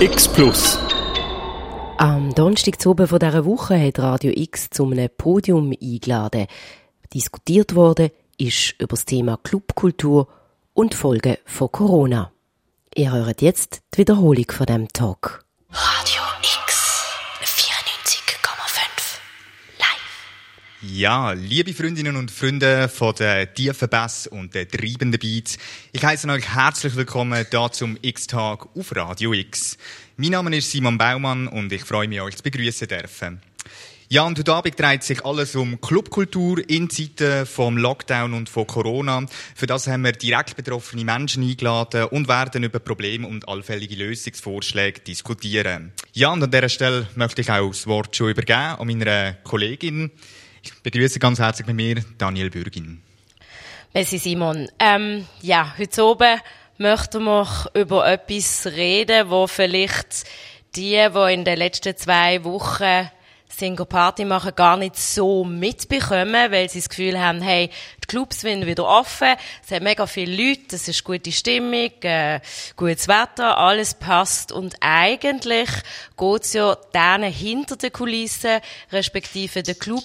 X Plus. Am Donnerstag zu oben dieser Woche hat Radio X zu einem Podium eingeladen. Diskutiert wurde ist über das Thema Clubkultur und Folgen von Corona. Ihr hört jetzt die Wiederholung von dem Talk. Radio Ja, liebe Freundinnen und Freunde von der tiefen Bass und der treibenden Beats, ich heiße euch herzlich willkommen hier zum X-Tag auf Radio X. Mein Name ist Simon Baumann und ich freue mich, euch zu begrüßen dürfen. Ja, und heute Abend dreht sich alles um Clubkultur in Zeiten vom Lockdown und von Corona. Für das haben wir direkt betroffene Menschen eingeladen und werden über Probleme und allfällige Lösungsvorschläge diskutieren. Ja, und an dieser Stelle möchte ich auch das Wort schon übergeben an meine Kollegin. Ich begrüße ganz herzlich bei mir Daniel Bürgin. Merci Simon. Ähm, ja, heute oben möchten wir über etwas reden, wo vielleicht die, die in den letzten zwei Wochen Single Party machen, gar nicht so mitbekommen, weil sie das Gefühl haben, hey, die Clubs sind wieder offen, es hat mega viele Leute, es ist gute Stimmung, äh, gutes Wetter, alles passt und eigentlich geht's ja denen hinter den Kulissen, respektive den Club,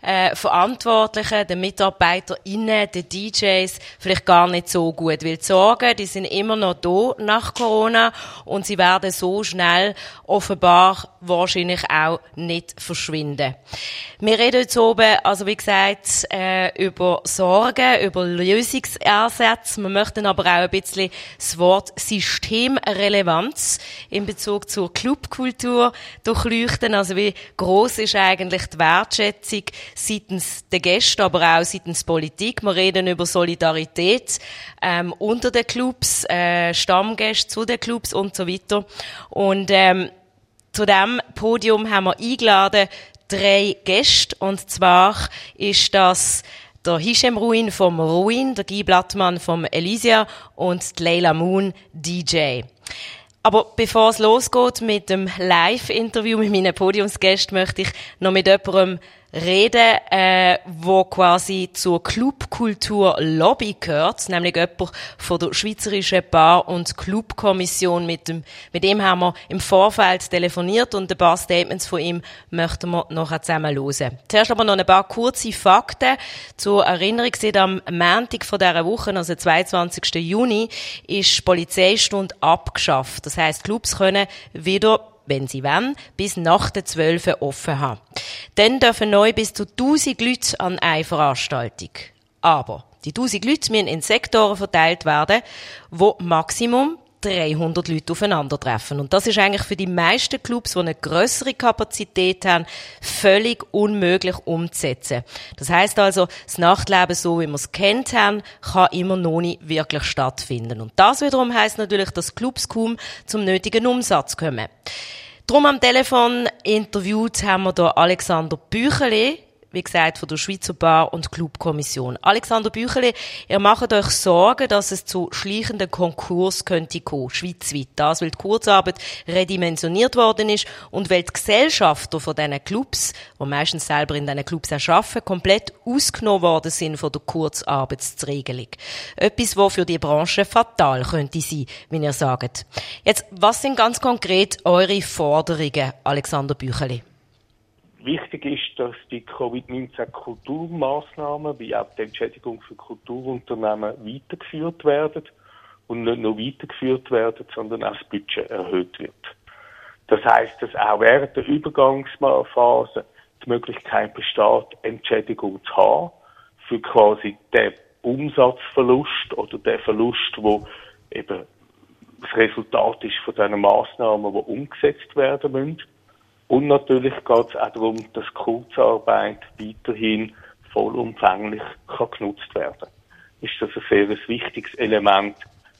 äh, Verantwortlichen, den MitarbeiterInnen, den DJs vielleicht gar nicht so gut. Weil die Sorgen, die sind immer noch da nach Corona und sie werden so schnell offenbar wahrscheinlich auch nicht verschwinden. Wir reden jetzt oben, also wie gesagt, äh, über Sorgen, über Lösungsersätze. Wir möchten aber auch ein bisschen das Wort Systemrelevanz in Bezug zur Clubkultur durchleuchten. Also wie groß ist eigentlich die Wertschätzung seitens der Gäste, aber auch seitens Politik. Wir reden über Solidarität ähm, unter den Clubs, äh, Stammgäste zu den Clubs und so weiter. Und ähm, zu dem Podium haben wir eingeladen drei Gäste und zwar ist das der Hisham Ruin vom Ruin, der Guy Blattmann vom Elysia und die Leila Moon, DJ. Aber bevor es losgeht mit dem Live-Interview mit meinen Podiumsgästen, möchte ich noch mit jemandem reden, äh, wo quasi zur Clubkultur Lobby gehört, nämlich jemand von der Schweizerischen Bar- und Clubkommission. Mit dem, mit dem haben wir im Vorfeld telefoniert und ein paar Statements von ihm möchten wir noch zusammen hören. Zuerst aber noch ein paar kurze Fakten zur Erinnerung. Seit am Montag von dieser Woche, also 22. Juni, ist Polizeistunde abgeschafft. Das heißt, Clubs können wieder wenn sie wollen, bis nach der 12 offen haben. Dann dürfen neu bis zu 1000 Leute an eine Veranstaltung. Aber die 1000 Leute müssen in Sektoren verteilt werden, wo Maximum 300 Leute aufeinandertreffen. Und das ist eigentlich für die meisten Clubs, die eine größere Kapazität haben, völlig unmöglich umzusetzen. Das heißt also, das Nachtleben, so wie wir es kennt haben, kann immer noch nicht wirklich stattfinden. Und das wiederum heißt natürlich, dass Clubs kaum zum nötigen Umsatz kommen. Drum am Telefon interviewt haben wir hier Alexander Bücheli, wie gesagt, von der Schweizer Bar- und Clubkommission. Alexander Bücheli, ihr macht euch Sorgen, dass es zu schleichenden Konkurs könnte kommen, schweizweit. Das, weil die Kurzarbeit redimensioniert worden ist und weil die Gesellschafter von diesen Clubs, die meistens selber in diesen Clubs arbeiten, komplett ausgenommen worden sind von der Kurzarbeitsregelung. Etwas, was für die Branche fatal könnte sein, wie ihr sagt. Jetzt, was sind ganz konkret eure Forderungen, Alexander Bücheli? Wichtig ist, dass die Covid-19-Kulturmaßnahmen wie auch die Entschädigung für Kulturunternehmen weitergeführt werden und nicht nur weitergeführt werden, sondern auch das Budget erhöht wird. Das heißt, dass auch während der Übergangsphase die Möglichkeit besteht, Entschädigung zu haben für quasi den Umsatzverlust oder den Verlust, wo eben das Resultat ist von diesen Maßnahmen, die umgesetzt werden müssen. Und natürlich geht es auch darum, dass Kurzarbeit weiterhin vollumfänglich kann genutzt werden Ist das ein sehr wichtiges Element,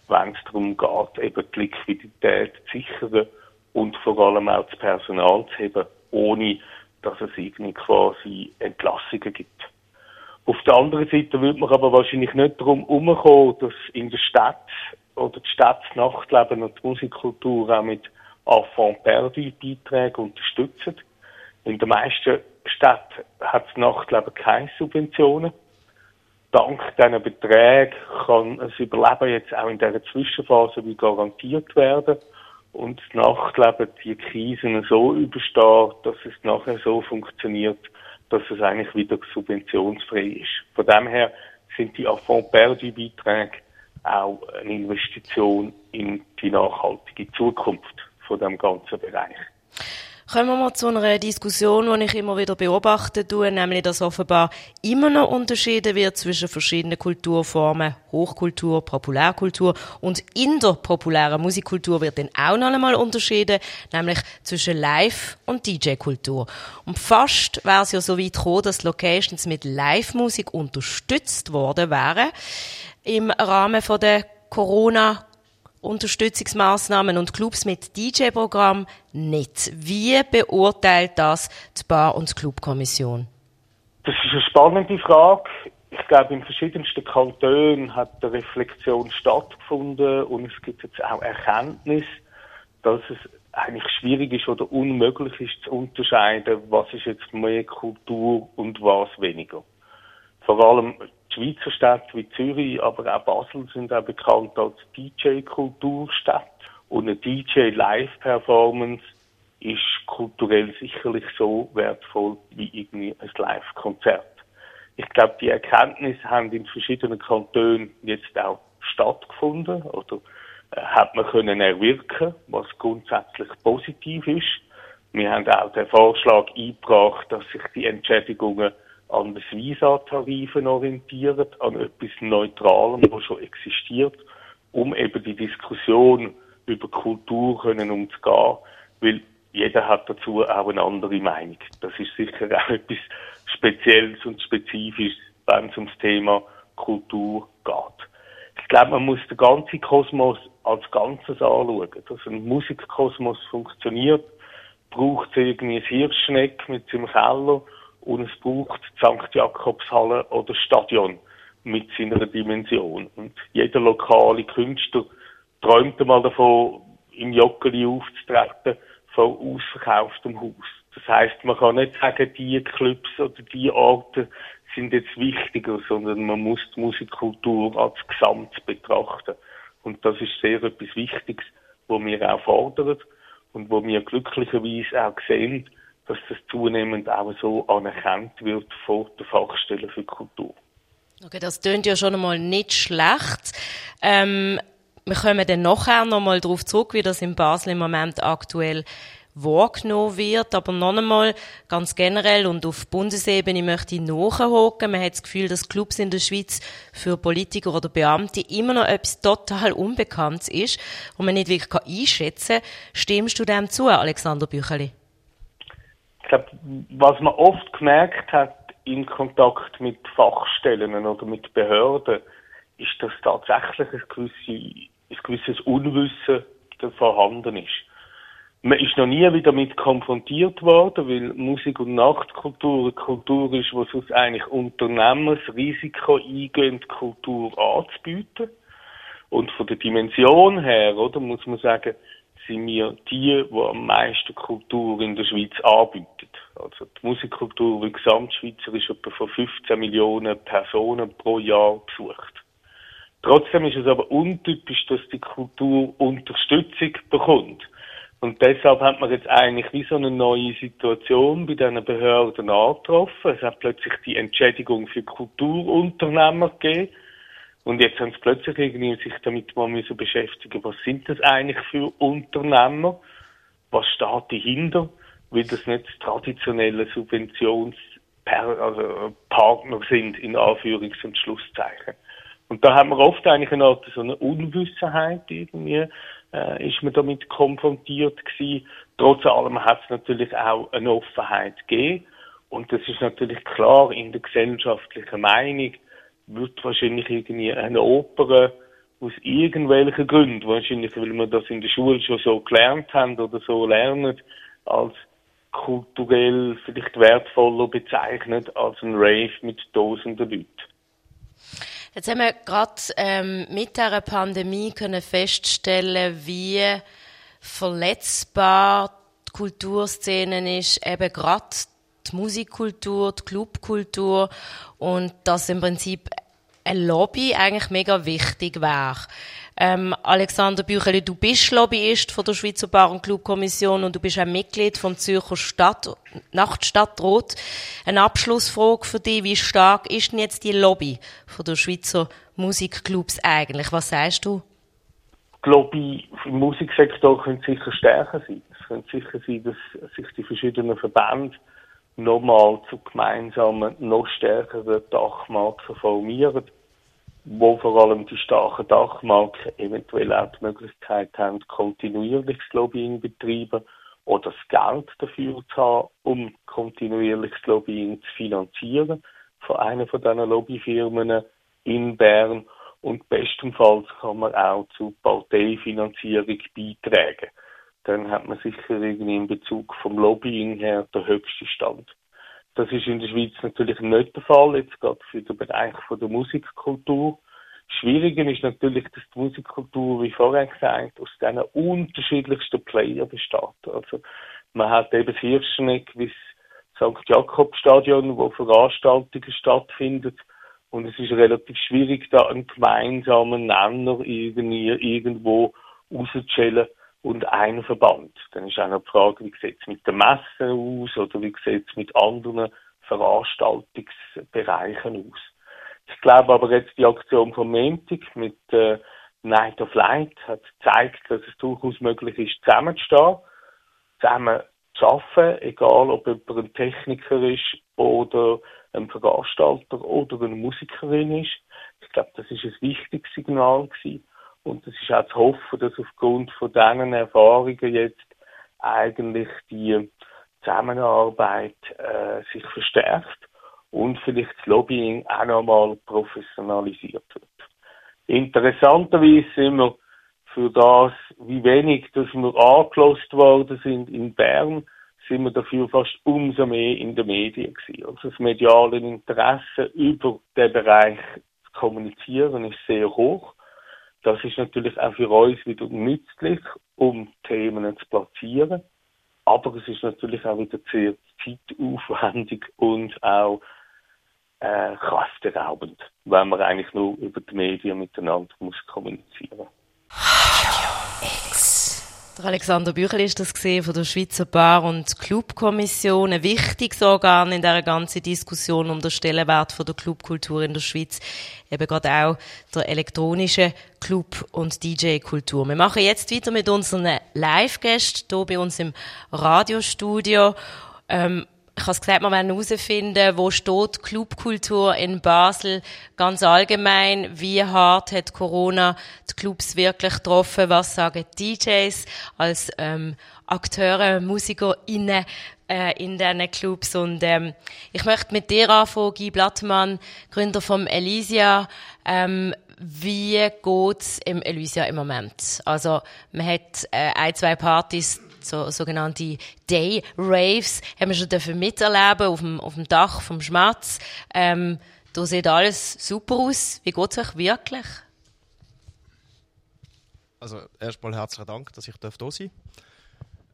wenn es darum geht, eben die Liquidität zu sichern und vor allem auch das Personal zu haben, ohne dass es irgendwie quasi Entlassungen gibt. Auf der anderen Seite würde man aber wahrscheinlich nicht darum herumkommen, dass in der Stadt oder die Stadt das Nachtleben und die Musikkultur auch mit Enfant perdu Beiträge unterstützen. In den meisten Städten hat das Nachtleben keine Subventionen. Dank diesen Beträgen kann das Überleben jetzt auch in dieser Zwischenphase wie garantiert werden. und das Nachtleben die Krisen so übersteht, dass es nachher so funktioniert, dass es eigentlich wieder subventionsfrei ist. Von dem her sind die Affront-Perdu-Beiträge auch eine Investition in die nachhaltige Zukunft von dem ganzen Bereich. Kommen wir mal zu einer Diskussion, die ich immer wieder beobachten tue, nämlich, dass offenbar immer noch unterschieden wird zwischen verschiedenen Kulturformen, Hochkultur, Populärkultur und in der populären Musikkultur wird dann auch noch einmal unterschieden, nämlich zwischen Live- und DJ-Kultur. Und fast wäre es ja so weit gekommen, dass Locations mit Live-Musik unterstützt worden wären im Rahmen von der Corona Unterstützungsmaßnahmen und Clubs mit DJ-Programm nicht. Wie beurteilt das die Bar- und Clubkommission? Das ist eine spannende Frage. Ich glaube, in verschiedensten Kantonen hat eine Reflexion stattgefunden und es gibt jetzt auch Erkenntnis, dass es eigentlich schwierig ist oder unmöglich ist zu unterscheiden, was ist jetzt mehr Kultur und was weniger. Vor allem Schweizer Städte wie Zürich, aber auch Basel sind auch bekannt als DJ-Kulturstadt. Und eine DJ-Live-Performance ist kulturell sicherlich so wertvoll wie irgendwie ein Live-Konzert. Ich glaube, die Erkenntnisse haben in verschiedenen Kantonen jetzt auch stattgefunden oder äh, hat man können erwirken, was grundsätzlich positiv ist. Wir haben auch den Vorschlag eingebracht, dass sich die Entschädigungen an den Visa-Tarifen orientiert, an etwas Neutralem, was schon existiert, um eben die Diskussion über Kultur können umzugehen, weil jeder hat dazu auch eine andere Meinung. Das ist sicher auch etwas Spezielles und Spezifisches, wenn es ums Thema Kultur geht. Ich glaube, man muss den ganzen Kosmos als Ganzes anschauen. Dass ein Musikkosmos funktioniert, braucht es irgendwie ein Hirschschneck mit seinem Keller und es braucht St. Jakobshalle oder Stadion mit seiner Dimension. Und jeder lokale Künstler träumt einmal davon, im Joggeli aufzutreten von ausverkauftem Haus. Das heißt, man kann nicht sagen, die Clubs oder die Orte sind jetzt wichtiger, sondern man muss die Musikkultur als Gesamt betrachten. Und das ist sehr etwas Wichtiges, wo wir auch fordern und wo wir glücklicherweise auch sehen, dass das zunehmend auch so anerkannt wird von der Fachstelle für Kultur. Okay, das tönt ja schon einmal nicht schlecht. Ähm, wir kommen dann nachher nochmal darauf zurück, wie das in Basel im Moment aktuell wahrgenommen wird. Aber noch einmal ganz generell und auf Bundesebene möchte ich nachhaken. Man hat das Gefühl, dass Clubs in der Schweiz für Politiker oder Beamte immer noch etwas total Unbekanntes ist und man nicht wirklich einschätzen kann. Stimmst du dem zu, Alexander Bücheli? Ich glaube, was man oft gemerkt hat in Kontakt mit Fachstellen oder mit Behörden, ist, dass tatsächlich ein, gewisse, ein gewisses Unwissen vorhanden ist. Man ist noch nie wieder damit konfrontiert worden, weil Musik- und Nachtkultur eine Kultur ist, wo sonst eigentlich Unternehmer das Risiko eingehen, Kultur anzubieten. Und von der Dimension her, oder, muss man sagen, sind wir die, die am meisten Kultur in der Schweiz anbieten. Also die Musikkultur wie Gesamtschweizer ist etwa von 15 Millionen Personen pro Jahr besucht. Trotzdem ist es aber untypisch, dass die Kultur Unterstützung bekommt. Und deshalb hat man jetzt eigentlich wie so eine neue Situation bei diesen Behörden angetroffen. Es hat plötzlich die Entschädigung für Kulturunternehmer gegeben und jetzt haben sie plötzlich irgendwie sich damit mal müssen beschäftigen, was sind das eigentlich für Unternehmer? Was steht dahinter? Weil das nicht traditionelle Subventionspartner also sind, in Anführungs- und Schlusszeichen. Und da haben wir oft eigentlich eine Art so eine Unwissenheit irgendwie, äh, ist man damit konfrontiert gewesen. Trotz allem hat es natürlich auch eine Offenheit gegeben. Und das ist natürlich klar in der gesellschaftlichen Meinung, wird wahrscheinlich irgendwie eine Oper aus irgendwelchen Gründen, wahrscheinlich weil wir das in der Schule schon so gelernt haben oder so lernen, als kulturell vielleicht wertvoller bezeichnet als ein Rave mit tausenden Leuten. Jetzt haben wir gerade ähm, mit der Pandemie können feststellen, wie verletzbar die Kulturszene ist, eben gerade die Musikkultur, die Clubkultur und dass im Prinzip ein Lobby eigentlich mega wichtig wäre. Ähm, Alexander Bücheli, du bist Lobbyist von der Schweizer Bar- und Clubkommission und du bist auch Mitglied vom Zürcher Stadt, Nachtstadtrot. Eine Abschlussfrage für dich. Wie stark ist denn jetzt die Lobby von der Schweizer Musikclubs eigentlich? Was sagst du? Die Lobby im Musiksektor könnte sicher stärker sein. Es könnte sicher sein, dass sich die verschiedenen Verbände nochmal zu gemeinsamen, noch stärkeren Dachmarken formieren wo vor allem die starken Dachmarken eventuell auch die Möglichkeit haben, kontinuierliches Lobbying betreiben oder das Geld dafür zu haben, um kontinuierliches Lobbying zu finanzieren von einer von diesen Lobbyfirmen in Bern und bestenfalls kann man auch zu Parteifinanzierung beitragen. Dann hat man sicher irgendwie in Bezug vom Lobbying her den höchsten Stand. Das ist in der Schweiz natürlich nicht der Fall, jetzt gerade für den Bereich von der Musikkultur. Schwieriger ist natürlich, dass die Musikkultur, wie vorher gesagt, aus diesen unterschiedlichsten Player besteht. Also, man hat eben das Hirschneck, wie das St. Jakob-Stadion, wo Veranstaltungen stattfinden. Und es ist relativ schwierig, da einen gemeinsamen Nenner irgendwie irgendwo rauszustellen und einen Verband. Dann ist auch noch die Frage, wie sieht es mit den Messen aus oder wie sieht es mit anderen Veranstaltungsbereichen aus. Ich glaube aber jetzt die Aktion von Montag mit äh, Night of Light hat gezeigt, dass es durchaus möglich ist, zusammenzustehen, zusammen zu arbeiten, egal ob jemand ein Techniker ist oder ein Veranstalter oder eine Musikerin ist. Ich glaube, das ist ein wichtiges Signal gewesen. Und es ist auch zu hoffen, dass aufgrund von diesen Erfahrungen jetzt eigentlich die Zusammenarbeit äh, sich verstärkt und vielleicht das Lobbying auch nochmal professionalisiert wird. Interessanterweise sind wir für das, wie wenig dass wir angelost worden sind in Bern, sind wir dafür fast umso mehr in den Medien gewesen. Also das mediale Interesse über den Bereich zu kommunizieren ist sehr hoch. Das ist natürlich auch für uns wieder nützlich, um Themen zu platzieren. Aber es ist natürlich auch wieder sehr zeitaufwendig und auch äh, kraftraubend, wenn man eigentlich nur über die Medien miteinander muss kommunizieren muss. Der Alexander Büchel ist das gesehen von der Schweizer Bar- und Clubkommission. Ein wichtiges Organ in der ganzen Diskussion um den Stellenwert der Clubkultur in der Schweiz. Eben gerade auch der elektronische Club- und DJ-Kultur. Wir machen jetzt weiter mit unseren Live-Gästen hier bei uns im Radiostudio. Ähm, ich habe gesagt, wir werden herausfinden, wo steht Clubkultur in Basel. Ganz allgemein, wie hart hat Corona die Clubs wirklich getroffen, was sagen DJs als ähm, Akteure, MusikerInnen äh, in diesen Clubs? Und ähm, ich möchte mit dir anfangen, Guy Blattmann, Gründer vom Elysia, ähm, wie geht's im Elysia im Moment? Also man hat äh, ein, zwei Partys so sogenannte Day Raves, haben wir schon dürfen miterleben auf dem, auf dem Dach vom Schmatz. Ähm, da sieht alles super aus. Wie geht es euch wirklich? Also erstmal herzlichen Dank, dass ich da sein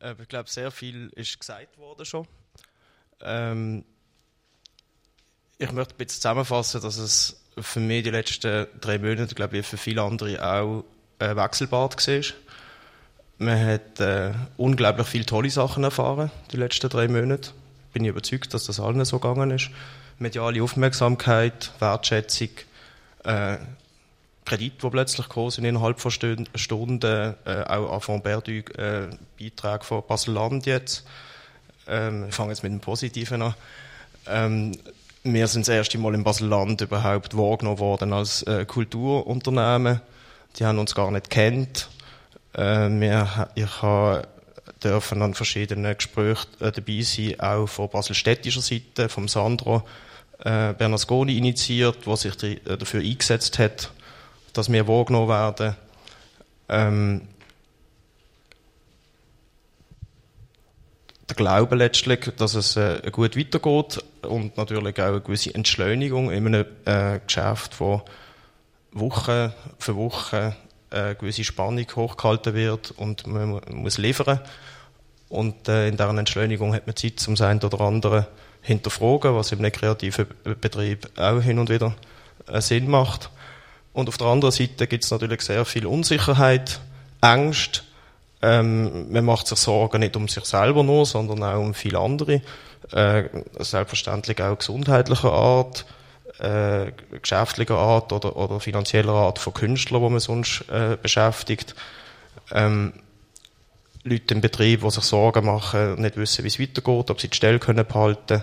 darf. Äh, ich glaube, sehr viel ist gesagt worden schon. Ähm, ich möchte ein bisschen zusammenfassen, dass es für mich die letzten drei Monate, glaube ich, für viele andere auch äh, Wechselbad war. Man hat äh, unglaublich viele tolle Sachen erfahren, die letzten drei Monate. Bin ich überzeugt, dass das allen so gegangen ist. Mediale Aufmerksamkeit, Wertschätzung, äh, Kredite, die plötzlich gekommen sind innerhalb von Stunden, äh, auch Anfang Berdu, äh, Beiträge von Basel-Land jetzt. Ähm, ich fange jetzt mit dem Positiven an. Ähm, wir sind das erste Mal in Basel-Land überhaupt wahrgenommen worden als äh, Kulturunternehmen. Die haben uns gar nicht kennt. Äh, wir, ich habe dürfen an verschiedenen Gesprächen äh, dabei sein, auch von baselstädtischer Seite, vom Sandro äh, Bernasconi initiiert, der sich die, äh, dafür eingesetzt hat, dass wir wahrgenommen werden. Ähm, der Glaube letztlich, dass es äh, gut weitergeht und natürlich auch eine gewisse Entschleunigung in einem äh, Geschäft, wo Woche für Woche eine äh, gewisse Spannung hochgehalten wird und man muss liefern. Und äh, in dieser Entschleunigung hat man Zeit, zum einen oder anderen hinterfragen, was im kreativen Betrieb auch hin und wieder äh, Sinn macht. Und auf der anderen Seite gibt es natürlich sehr viel Unsicherheit, Angst. Ähm, man macht sich Sorgen nicht um sich selber nur, sondern auch um viele andere. Äh, selbstverständlich auch gesundheitlicher Art, äh, geschäftlicher Art oder, oder finanzieller Art von Künstlern, die man sonst äh, beschäftigt. Ähm, Leute im Betrieb, die sich Sorgen machen, nicht wissen, wie es weitergeht, ob sie die Stelle können behalten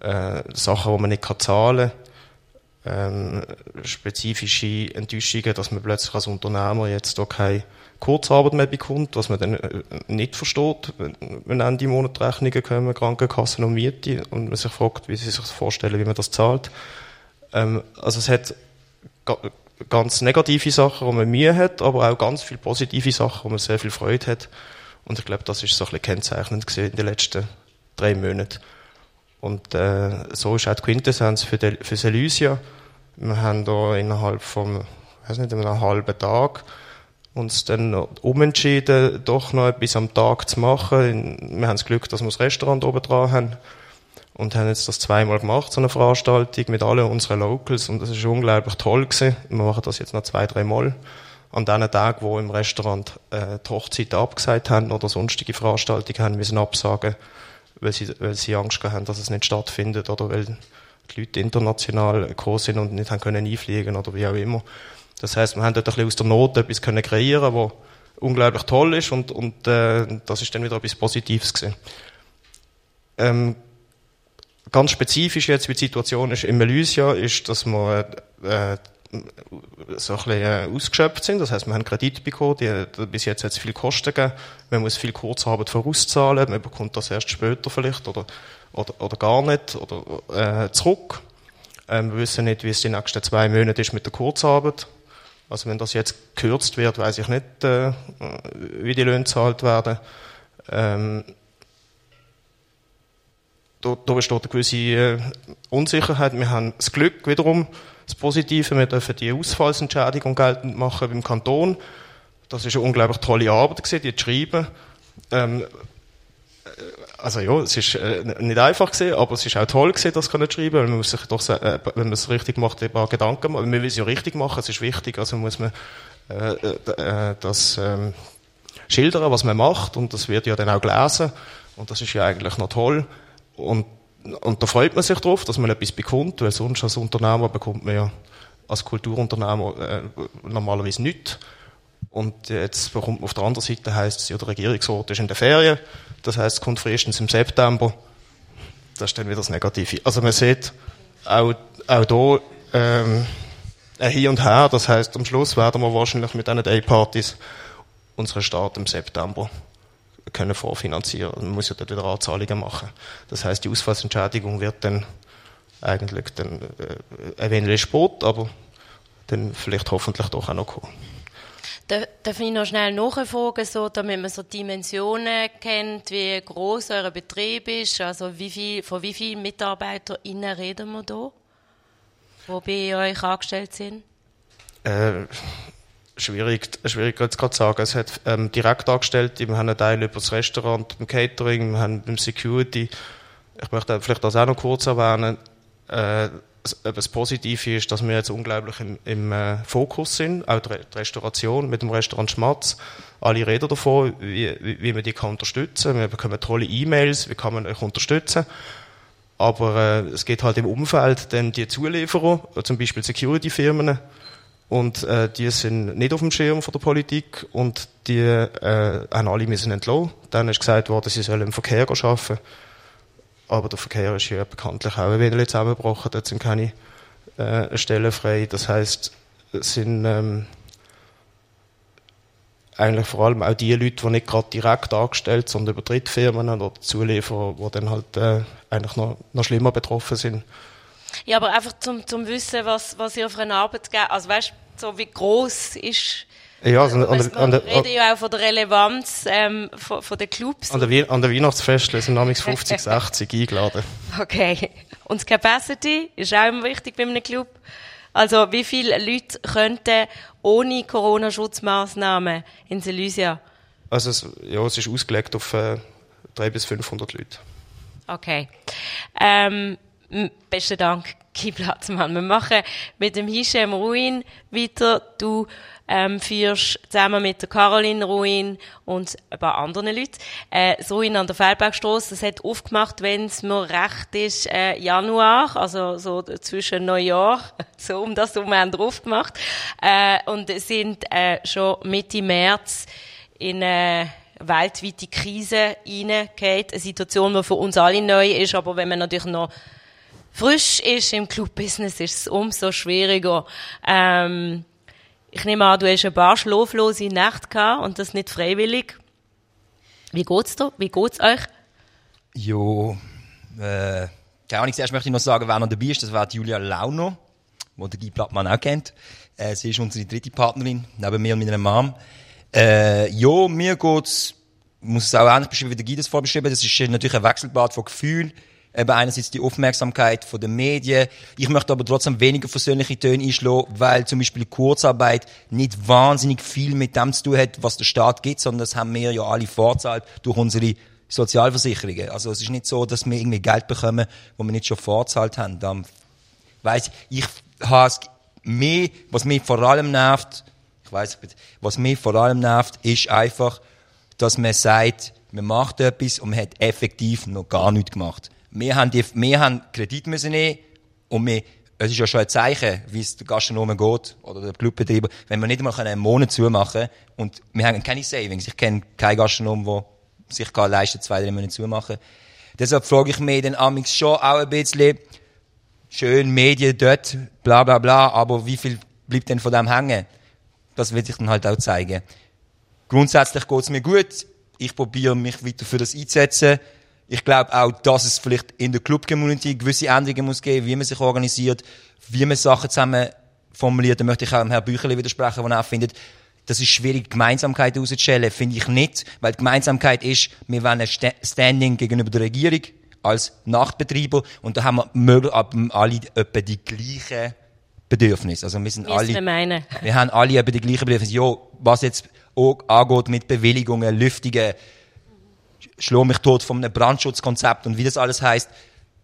können, äh, Sachen, die man nicht kann zahlen kann, ähm, spezifische Enttäuschungen, dass man plötzlich als Unternehmer jetzt auch keine Kurzarbeit mehr bekommt, was man dann äh, nicht versteht, wenn Ende Monat Rechnungen kommen, Krankenkassen und Miete und man sich fragt, wie sie sich vorstellen, wie man das zahlt. Ähm, also es hat ganz negative Sachen, wo man Mühe hat, aber auch ganz viele positive Sachen, wo man sehr viel Freude hat. Und ich glaube, das ist so ein bisschen kennzeichnend gesehen in den letzten drei Monaten. Und äh, so ist auch die Quintessenz für, die, für Selysia. Wir haben da innerhalb von, weiß nicht, einem halben Tag uns dann umentschieden, doch noch etwas am Tag zu machen. Wir haben das Glück, dass wir das Restaurant oben dran haben und haben jetzt das zweimal gemacht, so eine Veranstaltung mit allen unseren Locals und das ist unglaublich toll gewesen. Wir machen das jetzt noch zwei, drei Mal an den Tagen, wo im Restaurant äh, die Hochzeit abgesagt haben oder sonstige Veranstaltungen haben müssen absagen, weil sie, weil sie Angst haben, dass es nicht stattfindet oder weil die Leute international gekommen sind und nicht haben können einfliegen oder wie auch immer. Das heißt, wir haben dort ein bisschen aus der Not etwas können kreieren, was unglaublich toll ist und, und äh, das ist dann wieder etwas Positives gewesen. Ähm, ganz spezifisch jetzt, wie die Situation ist in Melusia, ist, dass wir äh, so ein bisschen äh, ausgeschöpft sind. Das heißt, wir haben Kredit bekommen, die, bis jetzt hat viel Kosten gegeben. Man muss viel Kurzarbeit vorauszahlen, man bekommt das erst später vielleicht oder, oder, oder gar nicht oder äh, zurück. Ähm, wir wissen nicht, wie es die nächsten zwei Monate ist mit der Kurzarbeit. Also wenn das jetzt gekürzt wird, weiß ich nicht, äh, wie die Löhne gezahlt werden. Ähm, da, da besteht eine gewisse äh, Unsicherheit. Wir haben das Glück wiederum, das Positive, wir dürfen die Ausfallsentschädigung geltend machen beim Kanton. Das ist eine unglaublich tolle Arbeit gewesen, die zu schreiben. Ähm, äh, also ja, es ist äh, nicht einfach gewesen, aber es ist auch toll gewesen, das zu schreiben, man muss sich doch, äh, wenn man es richtig macht, ein paar Gedanken machen. Man will es ja richtig machen, es ist wichtig, also muss man äh, äh, das ähm, schildern, was man macht und das wird ja dann auch gelesen und das ist ja eigentlich noch toll. Und, und da freut man sich drauf, dass man etwas bekommt, weil sonst als Unternehmer bekommt man ja als Kulturunternehmer äh, normalerweise nichts. Und jetzt bekommt man auf der anderen Seite heisst es, ja, der Regierungsrat ist in der Ferien. Das heisst, es kommt frühestens im September. Das ist dann wieder das Negative. Also man sieht auch, auch hier ähm, ein Hin und Her. Das heisst, am Schluss werden wir wahrscheinlich mit diesen Day-Partys unseren Start im September können vorfinanzieren. Man muss ja dort wieder Anzahlungen machen. Das heißt, die Ausfallsentschädigung wird dann eigentlich dann äh, ein wenig Sport, aber dann vielleicht hoffentlich doch auch noch kommen. Darf ich noch schnell nachfragen, so, damit man so Dimensionen kennt, wie groß euer Betrieb ist? Also wie viel, von wie vielen MitarbeiterInnen reden wir da, die bei euch angestellt sind? Äh, schwierig, schwierig jetzt gerade zu sagen. Es hat ähm, direkt Angestellte, wir haben einen Teil über das Restaurant, beim Catering, wir haben beim Security. Ich möchte vielleicht das auch noch kurz erwähnen. Äh, das Positive ist, dass wir jetzt unglaublich im, im äh, Fokus sind, auch die, Restauration mit dem Restaurant Schmatz. Alle reden davon, wie, wie, wie man die kann unterstützen kann. Wir bekommen tolle E-Mails, wie kann man euch unterstützen. Aber äh, es geht halt im Umfeld dann die Zulieferer, zum Beispiel Security-Firmen, und äh, die sind nicht auf dem Schirm von der Politik und die äh, haben alle müssen entlassen. Dann ist gesagt worden, sie sollen im Verkehr arbeiten. Aber der Verkehr ist ja bekanntlich auch ein wenig zusammengebrochen. Dort sind keine äh, Stellen frei. Das heisst, es sind ähm, eigentlich vor allem auch die Leute, die nicht gerade direkt angestellt, sondern über Drittfirmen oder Zulieferer, die dann halt äh, eigentlich noch, noch schlimmer betroffen sind. Ja, aber einfach zum, zum Wissen, was, was ihr für eine Arbeit gebt. Also weißt so wie groß ist. Ja, also an, an, an, wir reden ja auch von der Relevanz ähm, von, von den Clubs. An der, an der Weihnachtsfest sind nämlich 50, 60 eingeladen. Okay. Und das Capacity ist auch immer wichtig bei einem Club. Also wie viele Leute könnten ohne Corona-Schutzmaßnahmen in Elysia? Also es, ja, es ist ausgelegt auf äh, 300 bis 500 Leute. Okay. Ähm, Besten Dank, Guy Platzmann. Wir machen mit dem Hisham Ruin weiter. Du ähm, führst zusammen mit der Caroline Ruin und ein paar anderen Leuten äh, das Ruin an der Feldbergstrasse. Das hat aufgemacht, wenn es mir recht ist, äh, Januar, also so zwischen Neujahr, so um das herum haben wir aufgemacht. Äh, und sind äh, schon Mitte März in eine weltweite Krise reingeht. Eine Situation, die für uns alle neu ist, aber wenn man natürlich noch frisch ist im Clubbusiness, ist es umso schwieriger. Ähm, ich nehme an, du hast ein paar schlaflose Nächte gehabt und das nicht freiwillig. Wie geht's dir? Wie geht's euch? Jo, äh, keine Ahnung, zuerst möchte ich noch sagen, wer noch dabei ist. Das war Julia Launo, die der Guy Plattmann auch kennt. Äh, sie ist unsere dritte Partnerin, neben mir und meiner Mom. Äh, jo, mir geht's, muss es auch ähnlich beschreiben, wie der Guy das vorbeschrieben Das ist natürlich ein Wechselbad von Gefühlen eben einerseits die Aufmerksamkeit von den Medien. Ich möchte aber trotzdem weniger versöhnliche Töne einschlagen, weil zum Beispiel Kurzarbeit nicht wahnsinnig viel mit dem zu tun hat, was der Staat gibt, sondern das haben wir ja alle vorzahlt durch unsere Sozialversicherungen. Also es ist nicht so, dass wir irgendwie Geld bekommen, wo wir nicht schon vorzahlt haben. Dann weiss ich, ich habe mehr, was mich vor allem nervt, ich weiß, was mich vor allem nervt, ist einfach, dass man sagt, man macht etwas und man hat effektiv noch gar nichts gemacht. Wir haben, die, wir haben Kredit müssen nehmen und wir, es ist ja schon ein Zeichen, wie es der Gastronomen geht oder der Clubbetreiber, wenn wir nicht mal einen Monat zumachen und wir haben keine Savings. Ich kenne keinen Gastronom, der sich kann leisten zwei, drei Monate zumachen. Deshalb frage ich mich dann amigs schon auch ein bisschen, schön Medien dort, bla bla bla, aber wie viel bleibt denn von dem hängen? Das will ich dann halt auch zeigen. Grundsätzlich geht es mir gut. Ich probiere mich weiter für das einzusetzen. Ich glaube auch, dass es vielleicht in der Club-Community gewisse Änderungen muss geben, wie man sich organisiert, wie man Sachen zusammen formuliert. Da möchte ich auch Herrn Bücherli widersprechen, der auch findet, das ist schwierig, Gemeinsamkeit herauszustellen. Finde ich nicht, weil die Gemeinsamkeit ist, wir wollen ein Standing gegenüber der Regierung als Nachtbetreiber und da haben wir alle etwa die gleichen Bedürfnisse. Also wir sind alle, meine. wir haben alle etwa die gleichen Bedürfnisse. Ja, was jetzt auch angeht mit Bewilligungen, Lüftungen, schlau mich tot von einem Brandschutzkonzept und wie das alles heißt.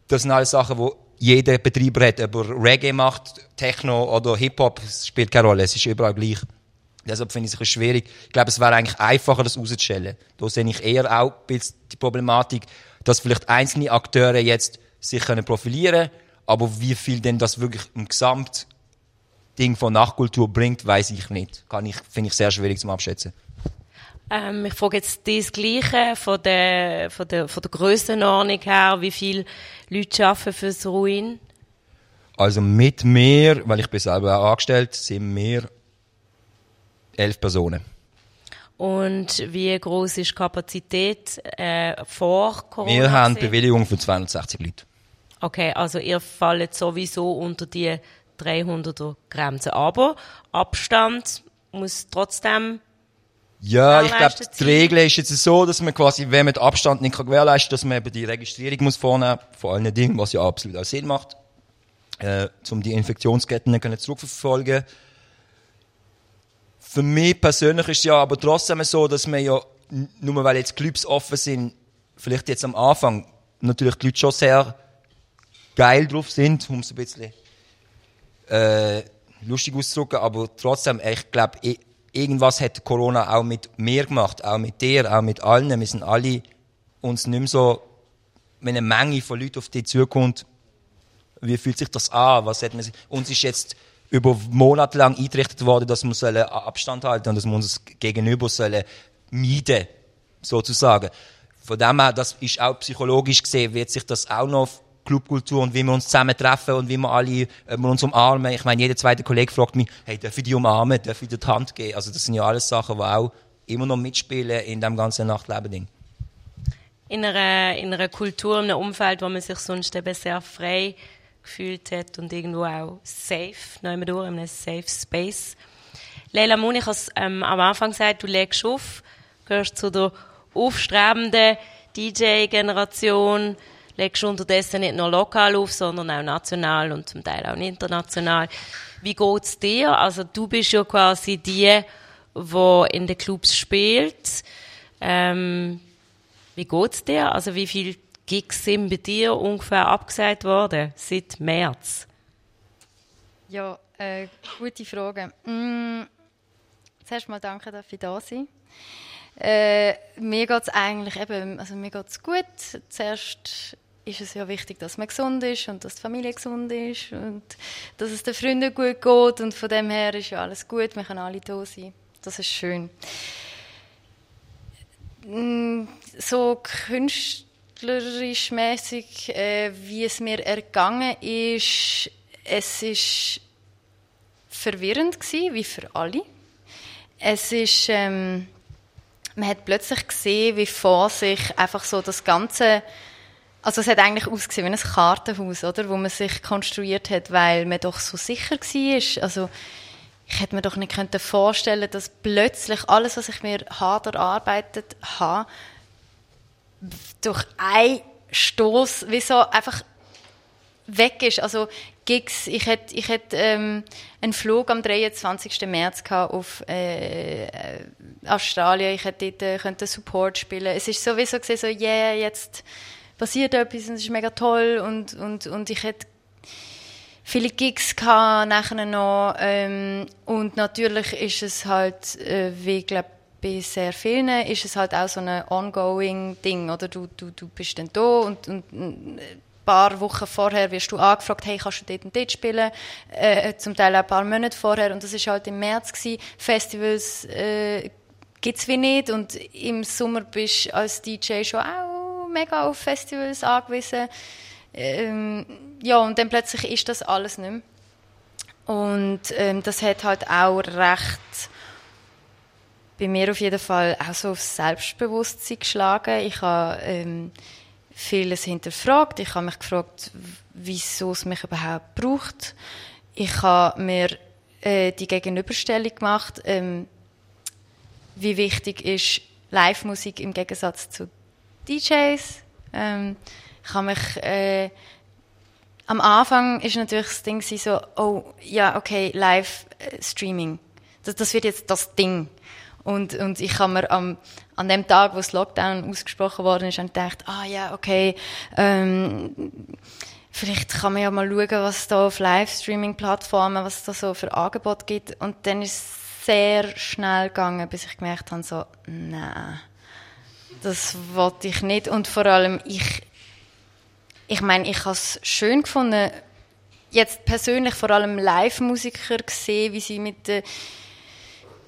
Das sind alles Sachen, wo jeder Betreiber hat. Ob er Reggae macht, Techno oder Hip-Hop, spielt keine Rolle. Es ist überall gleich. Deshalb finde ich es schwierig. Ich glaube, es wäre eigentlich einfacher, das rauszustellen. Da sehe ich eher auch die Problematik, dass vielleicht einzelne Akteure jetzt sich können profilieren können, aber wie viel denn das wirklich im Gesamtding von Nachkultur bringt, weiß ich nicht. Kann ich, finde ich sehr schwierig zum Abschätzen. Ähm, ich frage jetzt das Gleiche von der, von der, von der Grössenordnung her. Wie viele Leute arbeiten für das Ruin? Also mit mir, weil ich bin selber auch angestellt, sind wir elf Personen. Und wie groß ist die Kapazität äh, vor Corona? Wir haben Bewilligung für 260 Leute. Okay, also ihr fallt sowieso unter die 300er Grenze. Aber Abstand muss trotzdem ja, ich glaube, die Regel ist jetzt so, dass man quasi, wenn man den Abstand nicht gewährleisten kann, dass man eben die Registrierung muss vornehmen vor allen Dingen, was ja absolut auch Sinn macht, äh, um die Infektionsketten können zurückverfolgen. Für mich persönlich ist es ja aber trotzdem so, dass man ja, nur weil jetzt Clubs offen sind, vielleicht jetzt am Anfang natürlich die Leute schon sehr geil drauf sind, um es ein bisschen äh, lustig auszudrücken, aber trotzdem, ich glaube, irgendwas hat Corona auch mit mir gemacht, auch mit dir, auch mit allen. Wir sind alle uns nicht mehr so, wenn eine Menge von Leuten auf dich zukommt, wie fühlt sich das an? Was hat man, uns ist jetzt über Monate lang eingerichtet worden, dass wir Abstand halten und dass wir uns gegenüber sollen meiden, sozusagen. Von dem her, das ist auch psychologisch gesehen, wird sich das auch noch Clubkultur und wie wir uns zusammen treffen und wie wir alle äh, wir uns umarmen. Ich meine, jeder zweite Kollege fragt mich, hey, darf ich die umarmen, darf ich dir die Hand geben? Also das sind ja alles Sachen, die auch immer noch mitspielen in dem ganzen Nachtleben-Ding. In einer, in einer Kultur, in einem Umfeld, wo man sich sonst eben sehr frei gefühlt hat und irgendwo auch safe, nehmen durch, in einem safe Space. Leila Moon, ich habe ähm, am Anfang gesagt, du legst auf, gehörst zu der aufstrebenden DJ-Generation, legst unterdessen nicht nur lokal auf, sondern auch national und zum Teil auch international. Wie geht's dir? Also du bist ja quasi die, die in den Clubs spielt. Ähm, wie geht's dir? Also wie viel Gigs sind bei dir ungefähr abgesagt worden seit März? Ja, äh, gute Frage. Mm, zuerst mal danke, dass ich da sein äh, Mir geht es eigentlich eben, also mir geht's gut. Zuerst ist es ja wichtig, dass man gesund ist und dass die Familie gesund ist und dass es den Freunden gut geht und von dem her ist ja alles gut, wir können alle da sein. Das ist schön. Mm, so künstlerisch mäßig, äh, wie es mir ergangen ist, es ist verwirrend gewesen, wie für alle. Es ist, ähm, man hat plötzlich gesehen, wie vor sich einfach so das ganze also es hat eigentlich ausgesehen wie ein Kartenhaus, oder, wo man sich konstruiert hat, weil man doch so sicher war. Also ich hätte mir doch nicht vorstellen dass plötzlich alles, was ich mir hart erarbeitet habe, durch einen Stoß wie so einfach weg ist. Also Gigs, ich hätte, ich hätte ähm, einen Flug am 23. März auf äh, Australien. Ich hätte dort äh, Support spielen. Es ist sowieso so, yeah, jetzt passiert etwas und es ist mega toll und, und, und ich hätte viele Gigs gehabt, nachher noch ähm, und natürlich ist es halt, äh, wie glaube bei sehr vielen ist es halt auch so ein ongoing Ding, oder du, du, du bist dann da und, und ein paar Wochen vorher wirst du angefragt, hey, kannst du dort und dort spielen, äh, zum Teil auch ein paar Monate vorher und das ist halt im März gewesen. Festivals äh, gibt es wie nicht und im Sommer bist du als DJ schon auch mega auf Festivals angewiesen. Ähm, ja, und dann plötzlich ist das alles nicht mehr. Und ähm, das hat halt auch recht bei mir auf jeden Fall auch so aufs Selbstbewusstsein geschlagen. Ich habe ähm, vieles hinterfragt. Ich habe mich gefragt, wieso es mich überhaupt braucht. Ich habe mir äh, die Gegenüberstellung gemacht, ähm, wie wichtig ist Live-Musik im Gegensatz zu DJs. Ähm, ich habe mich äh, am Anfang ist natürlich das Ding so, oh ja, okay, Live-Streaming. Das, das wird jetzt das Ding. Und, und ich habe mir am, an dem Tag, wo das Lockdown ausgesprochen worden ist, gedacht, ah ja, okay, ähm, vielleicht kann man ja mal schauen, was es da auf Livestreaming-Plattformen, was es da so für Angebote gibt. Und dann ist es sehr schnell gegangen, bis ich gemerkt habe, so, nein, das wollte ich nicht. Und vor allem, ich, ich meine, ich habe es schön gefunden, jetzt persönlich vor allem Live-Musiker gesehen, wie sie mit der